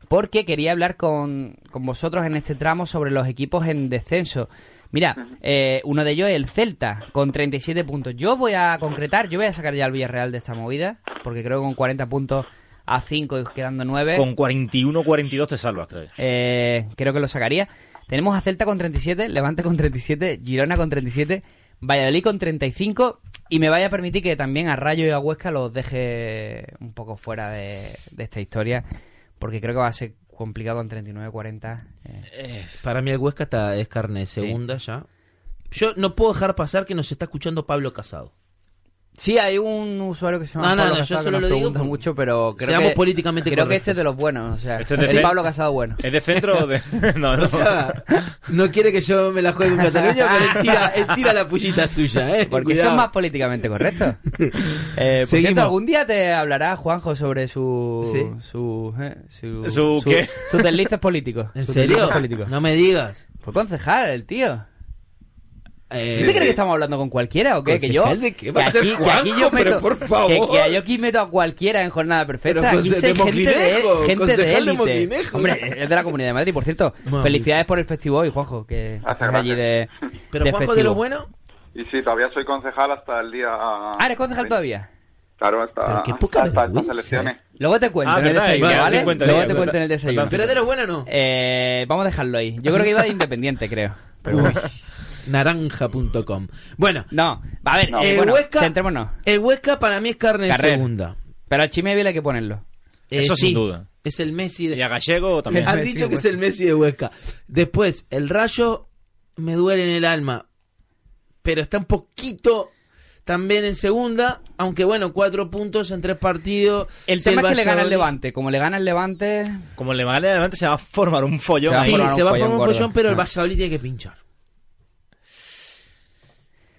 porque quería hablar con, con vosotros en este tramo sobre los equipos en descenso. Mira, eh, uno de ellos es el Celta, con 37 puntos. Yo voy a concretar, yo voy a sacar ya al Villarreal de esta movida, porque creo que con 40 puntos a 5 y quedando 9, Con 41-42 te salvas, creo. eh, creo que lo sacaría. Tenemos a Celta con 37, Levante con 37, Girona con 37, Valladolid con 35 y me vaya a permitir que también a Rayo y a Huesca los deje un poco fuera de, de esta historia porque creo que va a ser complicado con 39-40. eh. Para mí el Huesca está, es carne segunda ya. Yo no puedo dejar pasar que nos está escuchando Pablo Casado. Sí, hay un usuario que se llama No, no, Pablo no, yo Casado que solo nos lo digo pregunta mucho, pero creo Seamos que, políticamente creo que este es de los buenos, o sea, Este es de es Pablo Casado bueno. ¿Es de centro o de.? no, no. O sea, no quiere que yo me la juegue con Cataluña, pero él tira, él tira la pullita suya, ¿eh? Porque Cuidado. son más políticamente correctos. Eh, por Seguimos. cierto, algún día te hablará Juanjo sobre su ¿Sí? su, eh, su, ¿Su qué? sus deslices políticos. ¿En serio? deslices políticos. No me digas. Fue concejal el tío. Eh, ¿Tú te crees que estamos hablando con cualquiera o qué? Que yo. ¿Concejal de qué? Va que a ser aquí, que aquí yo meto, por favor. Que, que yo aquí meto a cualquiera en jornada perfecta. Pero aquí conce- soy de gente de, gente de élite. Hombre, es de la Comunidad de Madrid, por cierto. Mami. Felicidades por el festival hoy, Juanjo, que estás allí de. Pero de Juanjo, de festivo. lo bueno, Y sí, todavía soy concejal hasta el día... Ah, eres concejal todavía. Claro, hasta, Pero qué poca hasta estas elecciones. Luego te cuento Ah, en el desayuno, vale, Luego te cuento en el desayuno. pero de lo bueno no. Eh, vamos a dejarlo ahí. Yo creo que iba de independiente, creo. Pero bueno. Naranja.com. Bueno, No, a ver, No. eh, el, bueno, Huesca, centrémonos. el Huesca para mí es carne Carrer. de segunda. Pero al Chimeville hay que ponerlo. Eh, Eso sí, sin duda. Es el Messi de... Y a Gallego también. Han dicho que es el Messi de Huesca. Después, el Rayo me duele en el alma, pero está un poquito también en segunda, aunque bueno, cuatro puntos en tres partidos. El tema es que le gana el Levante. Como le gana el Levante... Como le gane adelante se va a formar un follón Se va a ahí. Sí, formar un se va a follón formar un follón, pero el Ah. Valladolid tiene que pinchar.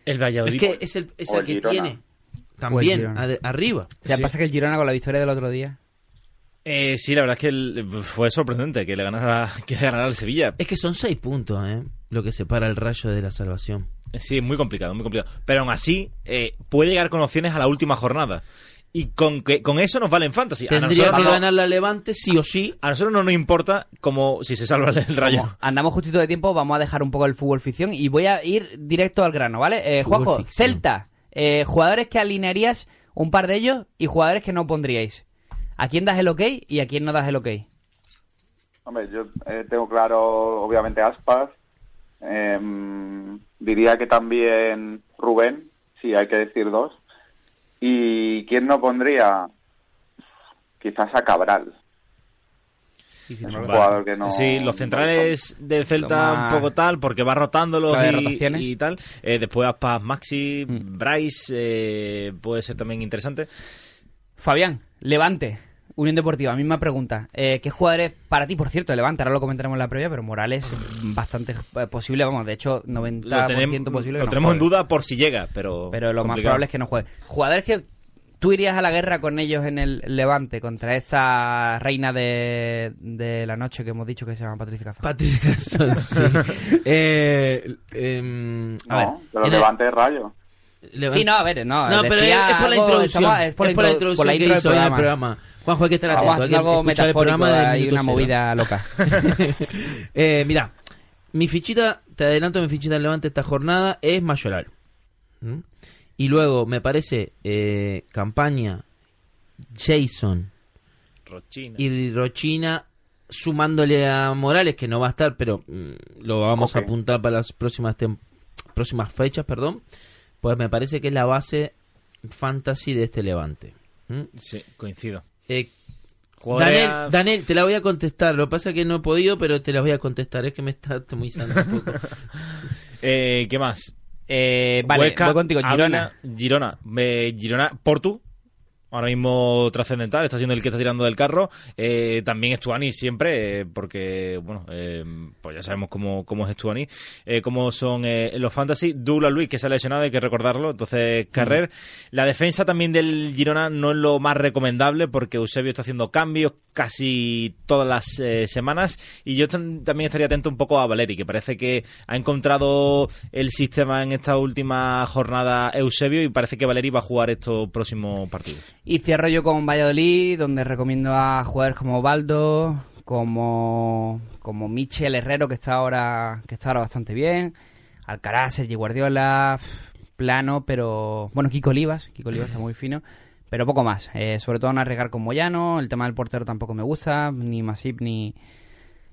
El Es Valladolid. que es el, es O el el que Girona. tiene. También, arriba. O sea, Sí. pasa que el Girona con la victoria del otro día... Eh, sí, la verdad es que el- fue sorprendente que le ganara, que le ganara el Sevilla. Es que son seis puntos, ¿eh? Lo que separa el Rayo de la salvación. Sí, es muy complicado, muy complicado. Pero aún así, eh, puede llegar con opciones a la última jornada. Y con, que, con eso nos vale en fantasy. A Tendría nosotros, que no, ganar la Levante sí o sí. a nosotros no nos importa como si se salva el rayo. Como andamos justito de tiempo, vamos a dejar un poco el fútbol ficción y voy a ir directo al grano, ¿vale? Eh, Juanjo, ficción. Celta, eh, jugadores que alinearías, un par de ellos, y jugadores que no pondríais. ¿A quién das el ok y a quién no das el ok? Hombre, yo eh, tengo claro, obviamente, Aspas. Em, diría que también Rubén, si hay que decir dos. ¿Y quién no pondría? Quizás a Cabral. Es un Vale. jugador que no... sí, los centrales del Celta más- un poco tal, porque va rotándolos y tal. Eh, después Aspas, Maxi, Mm. Bryce, eh, puede ser también interesante. Fabián, Levante, Unión Deportiva, misma pregunta. Eh, ¿Qué jugadores para ti, por cierto, Levante? Ahora lo comentaremos en la previa, pero Morales, bastante eh, posible, vamos, de hecho, 90% Lo tenemos, posible. que lo no tenemos en duda por si llega, pero. Pero lo más probable es que no juegue. Jugadores que tú irías a la guerra con ellos en el Levante contra esta reina de, de la noche que hemos dicho que se llama Patricia Cazorla. Patricia sí. eh, em, a ver, No, pero el- Levante Rayo. Levante- Sí, no, a ver, no. No, pero es, es por la introducción. estamos- es por la, intro- introducción por la que intro del hizo en el programa. Juanjo, hay que estar atento. Hay que algo metafórico programa del y minuto una cero. movida loca. eh, mira, mi fichita, te adelanto, mi fichita del Levante esta jornada es Mayoral. ¿Mm? Y luego me parece eh, campaña Jason Rochina. y Rochina sumándole a Morales que no va a estar, pero mm, lo vamos a apuntar para las próximas próximas fechas, perdón. Pues me parece que es la base fantasy de este Levante. ¿Mm? Sí, coincido. Eh, Daniel, a- Daniel, te la voy a contestar. Lo que pasa es que no he podido, pero te la voy a contestar. Es que me está atomizando un poco. Eh, ¿Qué más? Eh, vale, Huesca, voy contigo, Girona. Girona. eh, Girona, Portu. Ahora mismo trascendental, está siendo el que está tirando del carro. Eh, también Estuani siempre, eh, porque, bueno, eh, pues ya sabemos cómo, cómo es Estuani, eh, cómo son eh, los fantasy. Douglas Luis, que se ha lesionado, hay que recordarlo. Entonces, Carrer. La defensa también del Girona no es lo más recomendable, porque Eusebio está haciendo cambios casi todas las eh, semanas. Y yo tam- también estaría atento un poco a Valeri, que parece que ha encontrado el sistema en esta última jornada Eusebio y parece que Valeri va a jugar estos próximos partidos. Y cierro yo con Valladolid, donde recomiendo a jugadores como Baldo, como, como Michel Herrero, que está ahora, que está ahora bastante bien, Alcaraz, Sergi Guardiola, plano, pero bueno, Kiko Olivas, Kiko Olivas está muy fino, pero poco más. Eh, sobre todo no arriesgar con Moyano, el tema del portero tampoco me gusta, ni Masip ni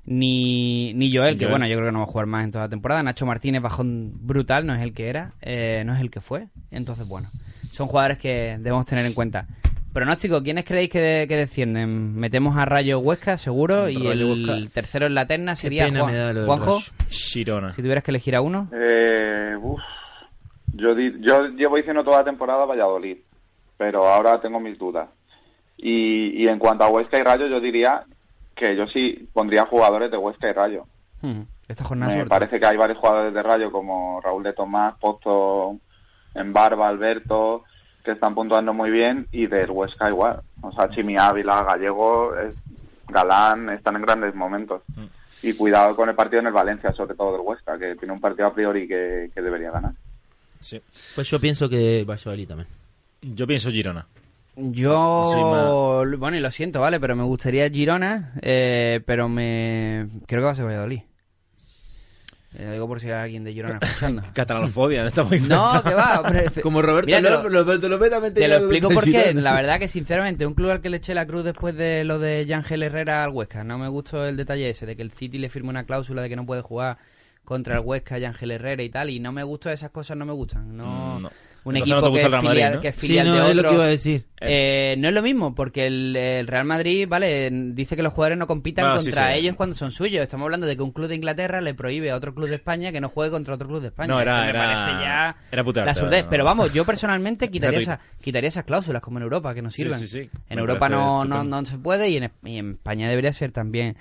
ni, ni Joel, que Joel. bueno, yo creo que no va a jugar más en toda la temporada. Nacho Martínez bajón brutal, no es el que era, eh, no es el que fue. Entonces, bueno, son jugadores que debemos tener en cuenta. Pronóstico, ¿quiénes creéis que, de- que descienden? Metemos a Rayo Huesca, seguro, y Rayo el Huesca. tercero en la terna sería Juan- Juanjo. Girona. Si tuvieras que elegir a uno, Eh, uf. Yo, di- yo llevo diciendo toda la temporada Valladolid, pero ahora tengo mis dudas. Y, y en cuanto a Huesca y Rayo, yo diría que yo sí pondría jugadores de Huesca y Rayo. hmm, esta jornada Me parece que hay varios jugadores de Rayo como Raúl de Tomás, Pozo, en Barba, Alberto, que están puntuando muy bien y del Huesca igual. O sea, Chimi Ávila, Gallego, es- Galán, están en grandes momentos. Y cuidado con el partido en el Valencia, sobre todo del Huesca, que tiene un partido a priori que, que debería ganar. Sí. Pues yo pienso que Valladolid también. Yo pienso Girona. Yo, bueno, y lo siento, ¿vale? Pero me gustaría Girona, eh, pero me creo que va a ser Valladolid. Lo digo por si hay alguien de Girona escuchando. Catalanofobia, no estamos No, que va. hombre. Como Roberto Mira, te lo- López, Roberto López también Te lo explico porque, la verdad que sinceramente, un club al que le eché la cruz después de lo de Yangel Herrera al Huesca, no me gustó el detalle ese, de que el City le firme una cláusula de que no puede jugar contra el Huesca, Yangel Herrera y tal, y no me gustó, esas cosas no me gustan. No, Mm, no. Un equipo no que, es Real Madrid, filial, ¿no? que es Sí, filial no, de es otro. lo que iba a decir. Eh, no es lo mismo, porque el, el Real Madrid, vale, dice que los jugadores no compitan Bueno, contra sí. ellos cuando son suyos. Estamos hablando de que un club de Inglaterra le prohíbe a otro club de España que no juegue contra otro club de España. No, era- Eso me era- parece ya era putearte, la surdez. no. Pero vamos, yo personalmente quitaría, esa, quitaría esas cláusulas como en Europa, que no Sí, sirven. sí, sí. En Me Europa no, no, no se puede y en, y en España debería ser también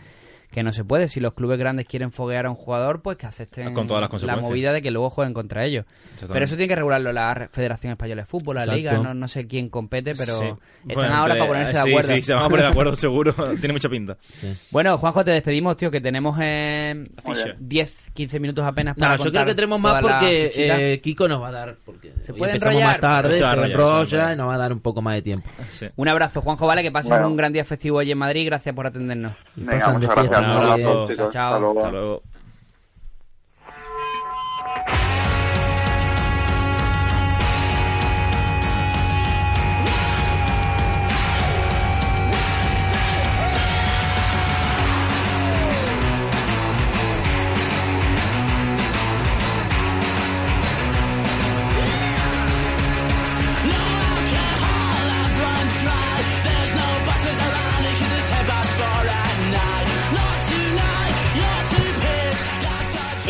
que no se puede. Si los clubes grandes quieren foguear a un jugador, pues que acepten Con todas las la movida de que luego jueguen contra ellos. Pero eso tiene que regularlo la Federación Española de Fútbol, la Exacto. Liga, no, no sé quién compete, pero Sí. están Bueno, ahora para ponerse de acuerdo. Sí, se van a poner de acuerdo, seguro. Tiene mucha pinta. Bueno, Juanjo, te despedimos, tío, que tenemos eh, Ficha. 10, 15 minutos apenas para No, yo creo que tenemos más porque eh, Kiko nos va a dar. Porque Se puede empezamos enrollar. más tarde, Se se, enrolla y nos va a dar un poco más de tiempo. Sí. Un abrazo, Juanjo, vale, que pases Bueno. un gran día festivo hoy en Madrid. Gracias por atendernos. Y Venga, pasan de muchas fiesta gracias. Un abrazo. Chao, Hasta luego. Hasta luego.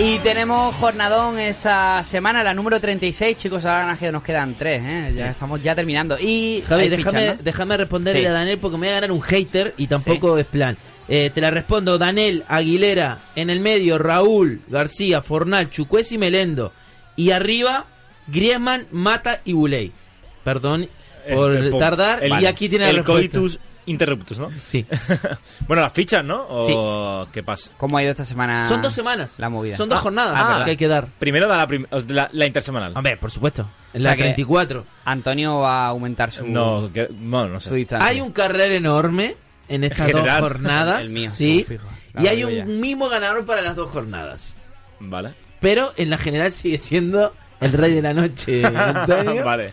Y tenemos jornadón esta semana, la número 36, chicos, ahora nos quedan tres, ¿eh? Ya estamos ya terminando. Y Javi, déjame, fichas, ¿no? déjame responderle Sí. a Daniel porque me voy a ganar un hater y tampoco es plan. Eh, te la respondo, Daniel, Aguilera, en el medio, Raúl, García, Fornal, Chucués y Melendo. Y arriba, Griezmann, Mata y Buley. Perdón por El- el- tardar. el- y aquí tiene la El respuesta. coitus interruptus, ¿no? Sí. bueno, las fichas, ¿no? ¿O qué pasa? ¿Cómo ha ido esta semana? Son dos semanas. La movida. Son dos Ah, jornadas ah, que hay que dar. Primero da la, prim- la, la intersemanal. Hombre, por supuesto. En O sea la que- 34. Antonio va a aumentar su, No, que- bueno, no su sé. distancia. Hay un carrera enorme en estas general. dos jornadas. El mío, sí. la y hay un ya. mismo ganador para las dos jornadas. Vale. Pero en la general sigue siendo el rey de la noche, Antonio. vale.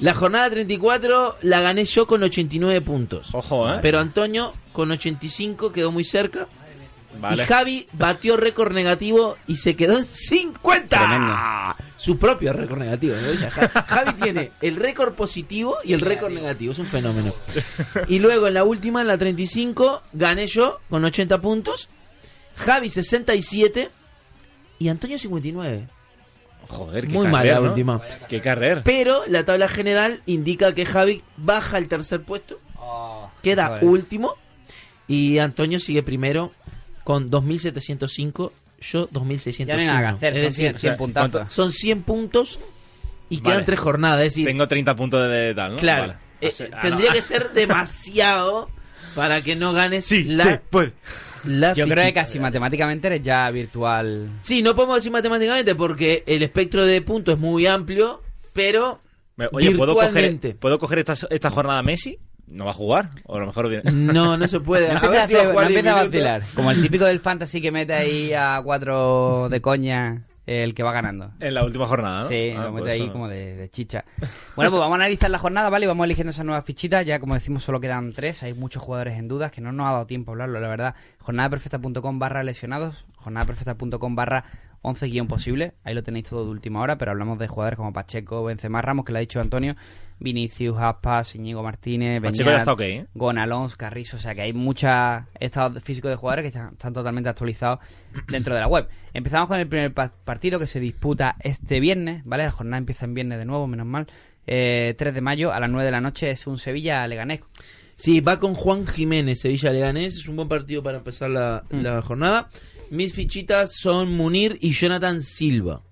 La jornada 34 la gané yo con 89 puntos. Ojo, ¿eh? Pero Antonio con 85 quedó muy cerca. Vale. Y Javi batió récord negativo y se quedó en 50. Tremendo. Su propio récord negativo. Javi tiene el récord positivo y el récord negativo. Es un fenómeno. Y luego en la última, en la 35, gané yo con 80 puntos. Javi 67 y Antonio 59. Joder, qué Muy carrera, mala ¿no? última. Qué carrera. Pero la tabla general indica que Javi baja al tercer puesto, Oh, queda último y Antonio sigue primero con 2.705, yo 2.601. Ya no hay nada que hacer, es son decir, 100, 100 puntazos. ¿cuánto? son 100 puntos y Vale. quedan tres jornadas. Es decir, Tengo 30 puntos de, tal, ¿no? claro, Vale. eh, ah, tendría no. que ser demasiado para que no ganes Sí, la, sí, pues. La Yo creo que casi matemáticamente eres ya virtual. Sí, no podemos decir matemáticamente porque el espectro de puntos es muy amplio, pero Oye, ¿puedo coger, virtualmente. ¿puedo coger esta, esta jornada Messi? ¿No va a jugar? O a lo mejor viene... No, no se puede. No A ver si va a a, jugar no 10 empieza a vacilar. Como el típico del fantasy que mete ahí a cuatro de coña el que va ganando. En la última jornada, ¿no? Sí, Ah, lo mete pues ahí eso. como de, de chicha. Bueno, pues vamos a analizar la jornada, ¿vale? Y vamos eligiendo esas nuevas fichitas. Ya, como decimos, solo quedan tres. Hay muchos jugadores en dudas que no nos ha dado tiempo a hablarlo, la verdad. Jornadaperfecta.com barra lesionados. Jornadaperfecta.com barra 11 guion posible. Ahí lo tenéis todo de última hora, pero hablamos de jugadores como Pacheco, Benzema, Ramos, que lo ha dicho Antonio, Vinicius, Aspas, Íñigo Martínez, Pacheco Beñat, ya está ok, ¿eh? Gonalons, Carrizo, o sea que hay mucha estado físico de jugadores que están, están totalmente actualizados dentro de la web. Empezamos con el primer pa- partido que se disputa este viernes, ¿vale? La jornada empieza en viernes de nuevo, menos mal. Eh, 3 de mayo a las 9 de la noche es un Sevilla-Leganés. Sí, va con Juan Jiménez, Sevilla Leganés. Es un buen partido para empezar la, Mm. la jornada. Mis fichitas son Munir y Jonathan Silva.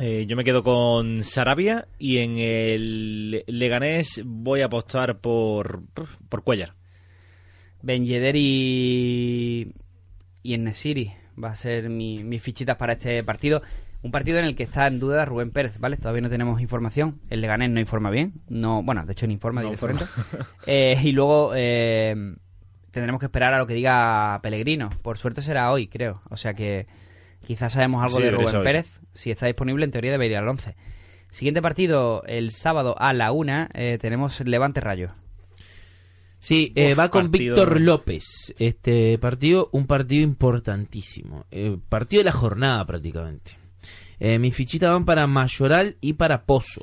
Eh, yo me quedo con Sarabia y en el Leganés voy a apostar por, por Cuellar. Ben Yedder y, y Nesiri va a ser mi- mis fichitas para este partido. Un partido en el que está en duda Rubén Pérez, ¿vale? Todavía no tenemos información. El Leganés no informa bien. no Bueno, de hecho no informa No directamente. Eh, y luego eh, tendremos que esperar a lo que diga Pellegrino. Por suerte será hoy, creo. O sea que quizás sabemos algo Sí, de Rubén. Pérez. Si está disponible, en teoría debería ir al 11. Siguiente partido, el sábado a la una, eh, tenemos Levante Rayo. Sí, eh, Uf, va con partido- Víctor López. Este partido, un partido importantísimo. Eh, partido de la jornada prácticamente. Eh, mis fichitas van para Mayoral y para Pozo.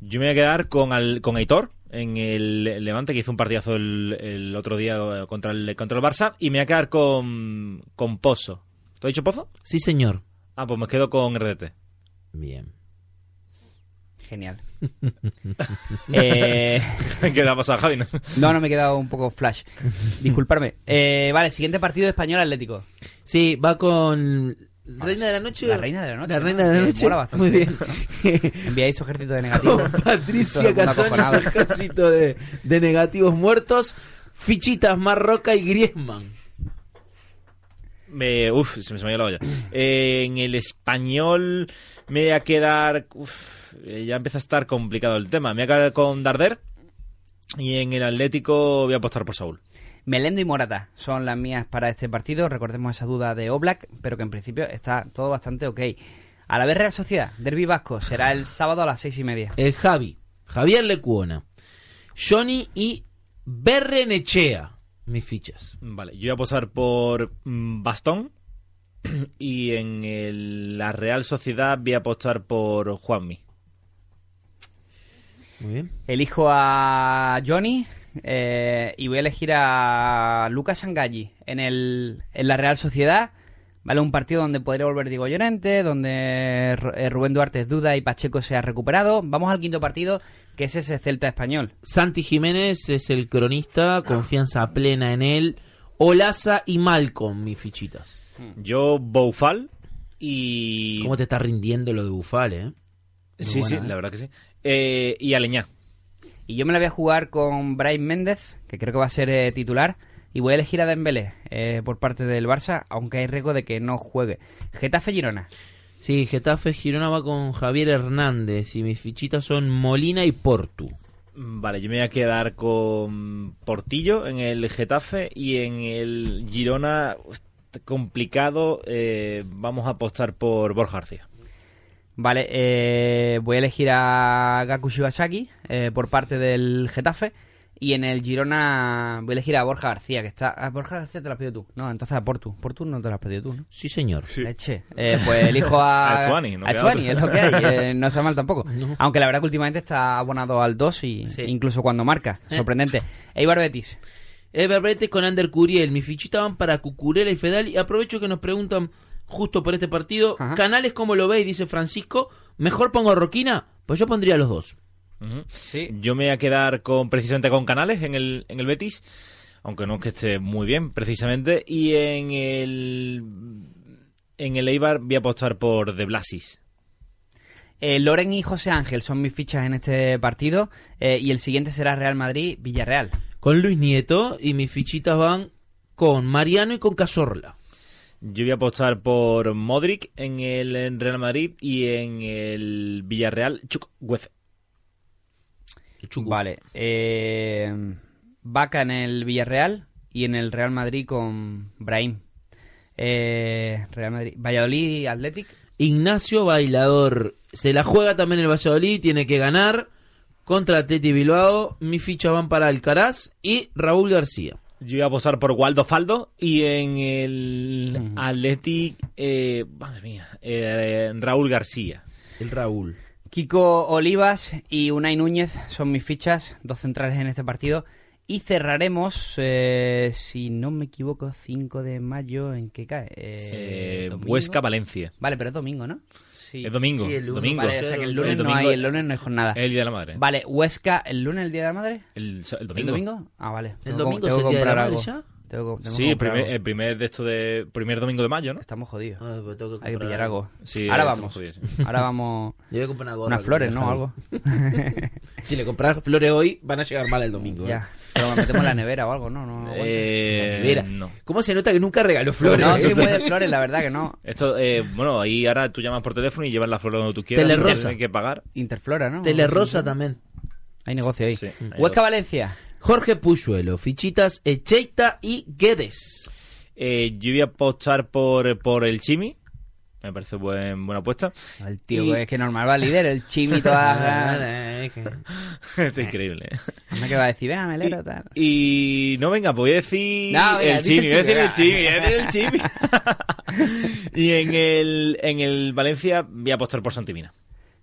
Yo me voy a quedar con, al- con Aitor en el Levante, que hizo un partidazo el, el otro día contra el, contra el Barça. Y me voy a quedar con, con Pozo. ¿Te he dicho Pozo? Sí, señor. Ah, pues me quedo con RDT. Bien. Genial. eh, ¿Qué le ha pasado a Javi? no? no, me he quedado un poco flash. Disculparme. Eh, vale, siguiente partido español Atlético. Sí, va con Reina de la Noche. La Reina de la Noche, La ¿no? Reina de la Noche. mola bastante. Muy bien. Enviáis su ejército de negativos. con Patricia y su ejército de, de negativos muertos. Fichitas Marroca y Griezmann. Me, uf, se me, se me ha ido la olla. Eh, en el español me voy a quedar... uf, eh, ya empieza a estar complicado el tema. Me voy a quedar con Darder. Y en el Atlético voy a apostar por Saúl. Melendo y Morata son las mías para este partido. Recordemos esa duda de Oblak, pero que en principio está todo bastante ok. A la vez Real Sociedad, Derby Vasco, será el sábado a las seis y media. El Javi. Javier Lecuona. Johnny y Berrenechea. Mis fichas. Vale, yo voy a apostar por mm, Bastón. Y en el- la Real Sociedad voy a apostar por Juanmi. Muy bien. Elijo a Johnny eh, y voy a elegir a Lucas Sangalli en, el, en la Real Sociedad. Vale, un partido donde podría volver Diego Llorente, donde eh, Rubén Duarte es duda y Pacheco se ha recuperado. Vamos al quinto partido, que es ese Celta español. Santi Jiménez es el cronista. Confianza plena en él. Olaza y Malcolm, mis fichitas. Yo, Boufal. Y. ¿Cómo te está rindiendo lo de Bufal, eh? Sí, Muy sí, buena, ¿eh? la verdad que sí. Eh, y Aleñá. Y yo me la voy a jugar con Brian Méndez, que creo que va a ser eh, titular. Y voy a elegir a Dembélé eh, por parte del Barça, aunque hay riesgo de que no juegue. Getafe Girona. Sí, Getafe Girona va con Javier Hernández. Y mis fichitas son Molina y Portu. Mm, Vale, yo me voy a quedar con Portillo en el Getafe y en el Girona complicado. eh, vamos a apostar por Borja García. Vale, eh, voy a elegir a Gaku Shibasaki eh, por parte del Getafe. Y en el Girona voy a elegir a Borja García, que está... A Borja García te la has pedido tú. No, entonces a Portu. Portu no te la has pedido tú, ¿no? Sí, señor. Leche. Eh, pues elijo a... A Echuani, no a es lo que hay. eh, no está mal tampoco. No. Aunque la verdad que últimamente está abonado al 2 y Sí. incluso cuando marca. Eh. Sorprendente. Eibar Betis. Ever Bretes con Ander Curiel. Mis fichitas van para Cucurela y Fedal. Y aprovecho que nos preguntan justo por este partido. Ajá. Canales, ¿cómo lo veis? Dice Francisco. ¿Mejor pongo a Roquina? Pues yo pondría a los dos. Sí. Yo me voy a quedar con precisamente con Canales en el, en el Betis, aunque no es que esté muy bien, precisamente. Y en el en el Eibar voy a apostar por De Blasis. Eh, Loren y José Ángel son mis fichas en este partido. eh, y el siguiente será Real Madrid-Villarreal. Con Luis Nieto y mis fichitas van con Mariano y con Cazorla. Yo voy a apostar por Modric en el Real Madrid y en el Villarreal Chukwueze. Vale. Eh, Vaca en el Villarreal y en el Real Madrid con Brahim. Eh, Real Madrid. Valladolid Athletic. Ignacio Bailador. Se la juega también el Valladolid, tiene que ganar contra Teti Bilbao. Mis fichas van para Alcaraz y Raúl García. Yo voy a apostar por Waldo Faldo y en el Ujú. Athletic, eh, madre mía, eh, Raúl García. El Raúl. Kiko Olivas y Unai Núñez son mis fichas, dos centrales en este partido. Y cerraremos, eh, si no me equivoco, 5 de mayo, ¿en qué cae? Eh, Eh. Huesca, Valencia. Vale, pero es domingo, ¿no? Sí. Es domingo. Sí, el lunes. domingo. Vale, o sea que el lunes, El no domingo hay, el lunes no hay jornada. Es el Día de la Madre. Vale, Huesca, ¿el lunes el Día de la Madre? El, el ¿El domingo. domingo? Ah, vale. ¿El domingo tengo es el Día de la Madre algo. ya? Tengo que- tengo Sí, el primer, algo. el primer de esto de primer domingo de mayo, ¿no? Estamos jodidos. Ah, pues tengo que Hay que pillar algo. Sí, Ahora vamos. jodidos, Ahora vamos. Yo voy a comprar una gorra Unas flores, ¿no? Algo. Si le compras flores hoy, van a llegar mal el domingo. ¿eh? ya. Pero metemos en la nevera o algo, ¿no? no. Eh, Mira, no. ¿cómo se nota que nunca regaló flores? no, soy muy de flores, la verdad que no. Esto, eh, bueno, ahí ahora tú llamas por teléfono y llevas la flor donde tú quieras. Telerosa. No que pagar. Interflora, ¿no? Telerosa también. Hay negocio ahí. Sí, hay Huesca. Valencia. Jorge Puchuelo, fichitas Echeita y Guedes. Eh, yo voy a apostar por, por el Chimi. Me parece buen, buena apuesta. El tío, Y- es que normal va líder, el chimi toda. Esto es increíble. No que va a decir, venga, melero, tal. Y no, venga, pues voy a decir No, venga, el Chimi, voy a decir el. Chimi, voy a decir el Chimi. y en el, en el Valencia voy a apostar por Santimina.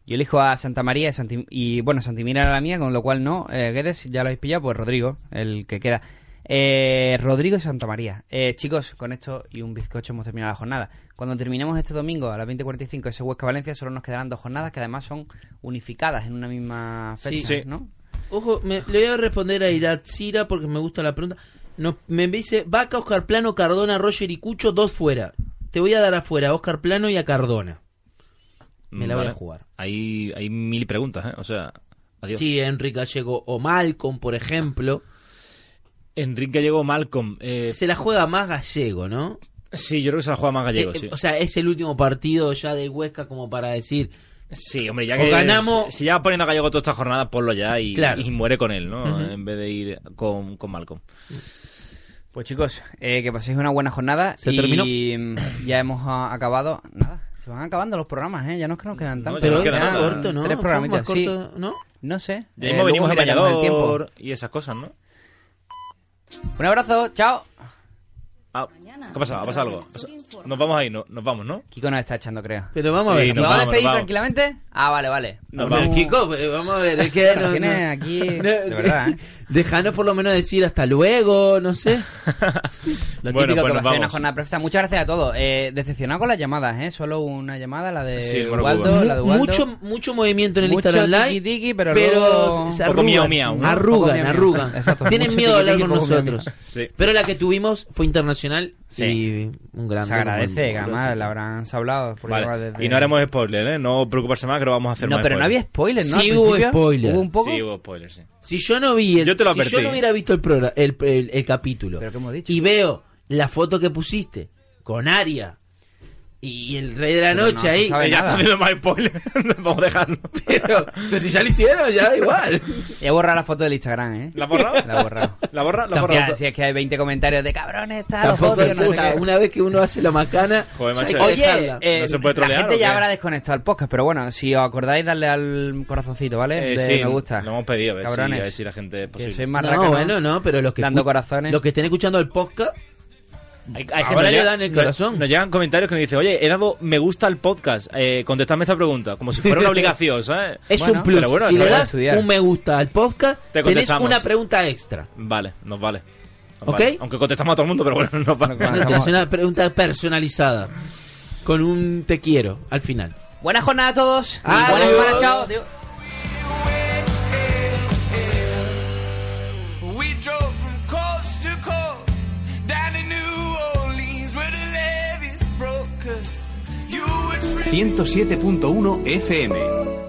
Yo elijo a Santa María y, Santi- y, bueno, Santimina era la mía, con lo cual no. Eh, Guedes, ya lo habéis pillado, pues Rodrigo, el que queda. Eh, Rodrigo y Santa María. Eh, chicos, con esto y un bizcocho hemos terminado la jornada. Cuando terminemos este domingo a las 20.45 ese Huesca Valencia, solo nos quedarán dos jornadas que además son unificadas en una misma fecha, Sí. ¿no? Ojo, me- le voy a responder a Iratsira porque me gusta la pregunta. No, me dice Vaca, Oscar Plano, Cardona, Roger y Cucho, dos fuera. Te voy a dar afuera a Oscar Plano y a Cardona. Me la voy a jugar. Hay, hay mil preguntas, ¿eh? O sea, adiós. Sí, Enrique Gallego o Malcolm, por ejemplo. Enrique Gallego Malcolm. Eh, Se la juega más Gallego, ¿no? sí, yo creo que se la juega más Gallego, Eh, sí. O sea, es el último partido ya del Huesca como para decir... Sí, hombre, ya O que ganamos- Si ya poniendo a Gallego toda esta jornada, ponlo ya y, Claro. y muere con él, ¿no? En vez de ir con, con Malcolm. Pues chicos, eh, que paséis una buena jornada. Se y terminó. mm, ya hemos ah, acabado. Nada, se van acabando los programas, ¿eh? Ya no es que nos quedan tantos. no Pero queda nada. corto, ¿no? Tres programitas, más sí. corto, ¿no? No sé. Ya Eh, mismo venimos miraremos el tiempo. Valladolid y esas cosas, ¿no? Un abrazo, chao. Ah, ¿Qué pasa? ¿Ha pasado algo? ¿Pasa- Nos vamos ahí, no, nos vamos, ¿no? Kiko nos está echando, creo. Pero vamos a Sí, ver. nos ¿Nos va a vamos, despedir vamos. tranquilamente? Ah, vale, vale. Nos No, vamos. Kiko, eh, vamos a ver, es que no, Tienes no. aquí... De verdad, ¿eh? Déjanos por lo menos decir hasta luego, no sé. Lo Bueno, típico pues que nos va a ser una vamos. jornada perfecta. Muchas gracias a todos. Eh, decepcionado con las llamadas, ¿eh? Solo una llamada, la de Sí, Waldo, Cuba. la de Waldo. mucho, mucho movimiento en el Mucho Instagram Live. tiki-tiki, pero luego- se arrugan, miau, miau, ¿no? Poco arrugan, arrugan. Exacto, Tienen miedo de hablar con nosotros. Sí. Pero la que tuvimos fue internacional Sí. y un gran Se agradece, que además la habrán hablado. Por llamar Vale. desde- Y no haremos spoiler, ¿eh? No preocuparse más que no vamos a hacer No, más pero no había spoilers. spoilers, ¿no? Sí hubo principio. spoiler. ¿Hubo un poco? Sí, hubo spoilers, sí. Si yo no vi el, Yo te lo si yo no hubiera visto el, programa, el, el- el capítulo ¿Pero qué hemos dicho? y veo la foto que pusiste con Aria y el rey de la Pero noche no ahí, nada. está haciendo más spoilers. vamos a dejarlo. pero, pero si ya lo hicieron, ya da igual. He borrado la foto del Instagram, ¿eh? ¿La has borrado? La he borrado. ¿La borra? ¿La borra? si es que hay 20 comentarios de cabrones, tal, Tampoco odio, no sé qué. una vez que uno hace la macana, Joder, macho. que Oye, eh, ¿No se puede trolear la gente ya habrá desconectado el podcast, pero bueno, si os acordáis, darle al corazoncito, ¿vale? Eh, de sí, me gusta. Lo hemos pedido, a ver, si, a Cabrones. ver si la gente es que posible. sois más no, bueno, no, pero los que, dando corazones. los que estén escuchando el podcast, Hay, hay Ahora nos dan el corazón. Nos, nos llegan comentarios que nos dicen, oye, he dado me gusta al podcast. Eh, contestadme esta pregunta, como si fuera una obligación, ¿sabes? es Bueno, un plus. pero bueno, si le das estudiar. un me gusta al podcast, Te tenés una pregunta extra. Vale, nos vale. Nos ¿Ok? vale. Aunque contestamos a todo el mundo, pero bueno, nos vale. Hace una pregunta personalizada con un te quiero al final. Buena jornada a todos. Adiós. Buena semana, chao. Adiós. 107.1 FM.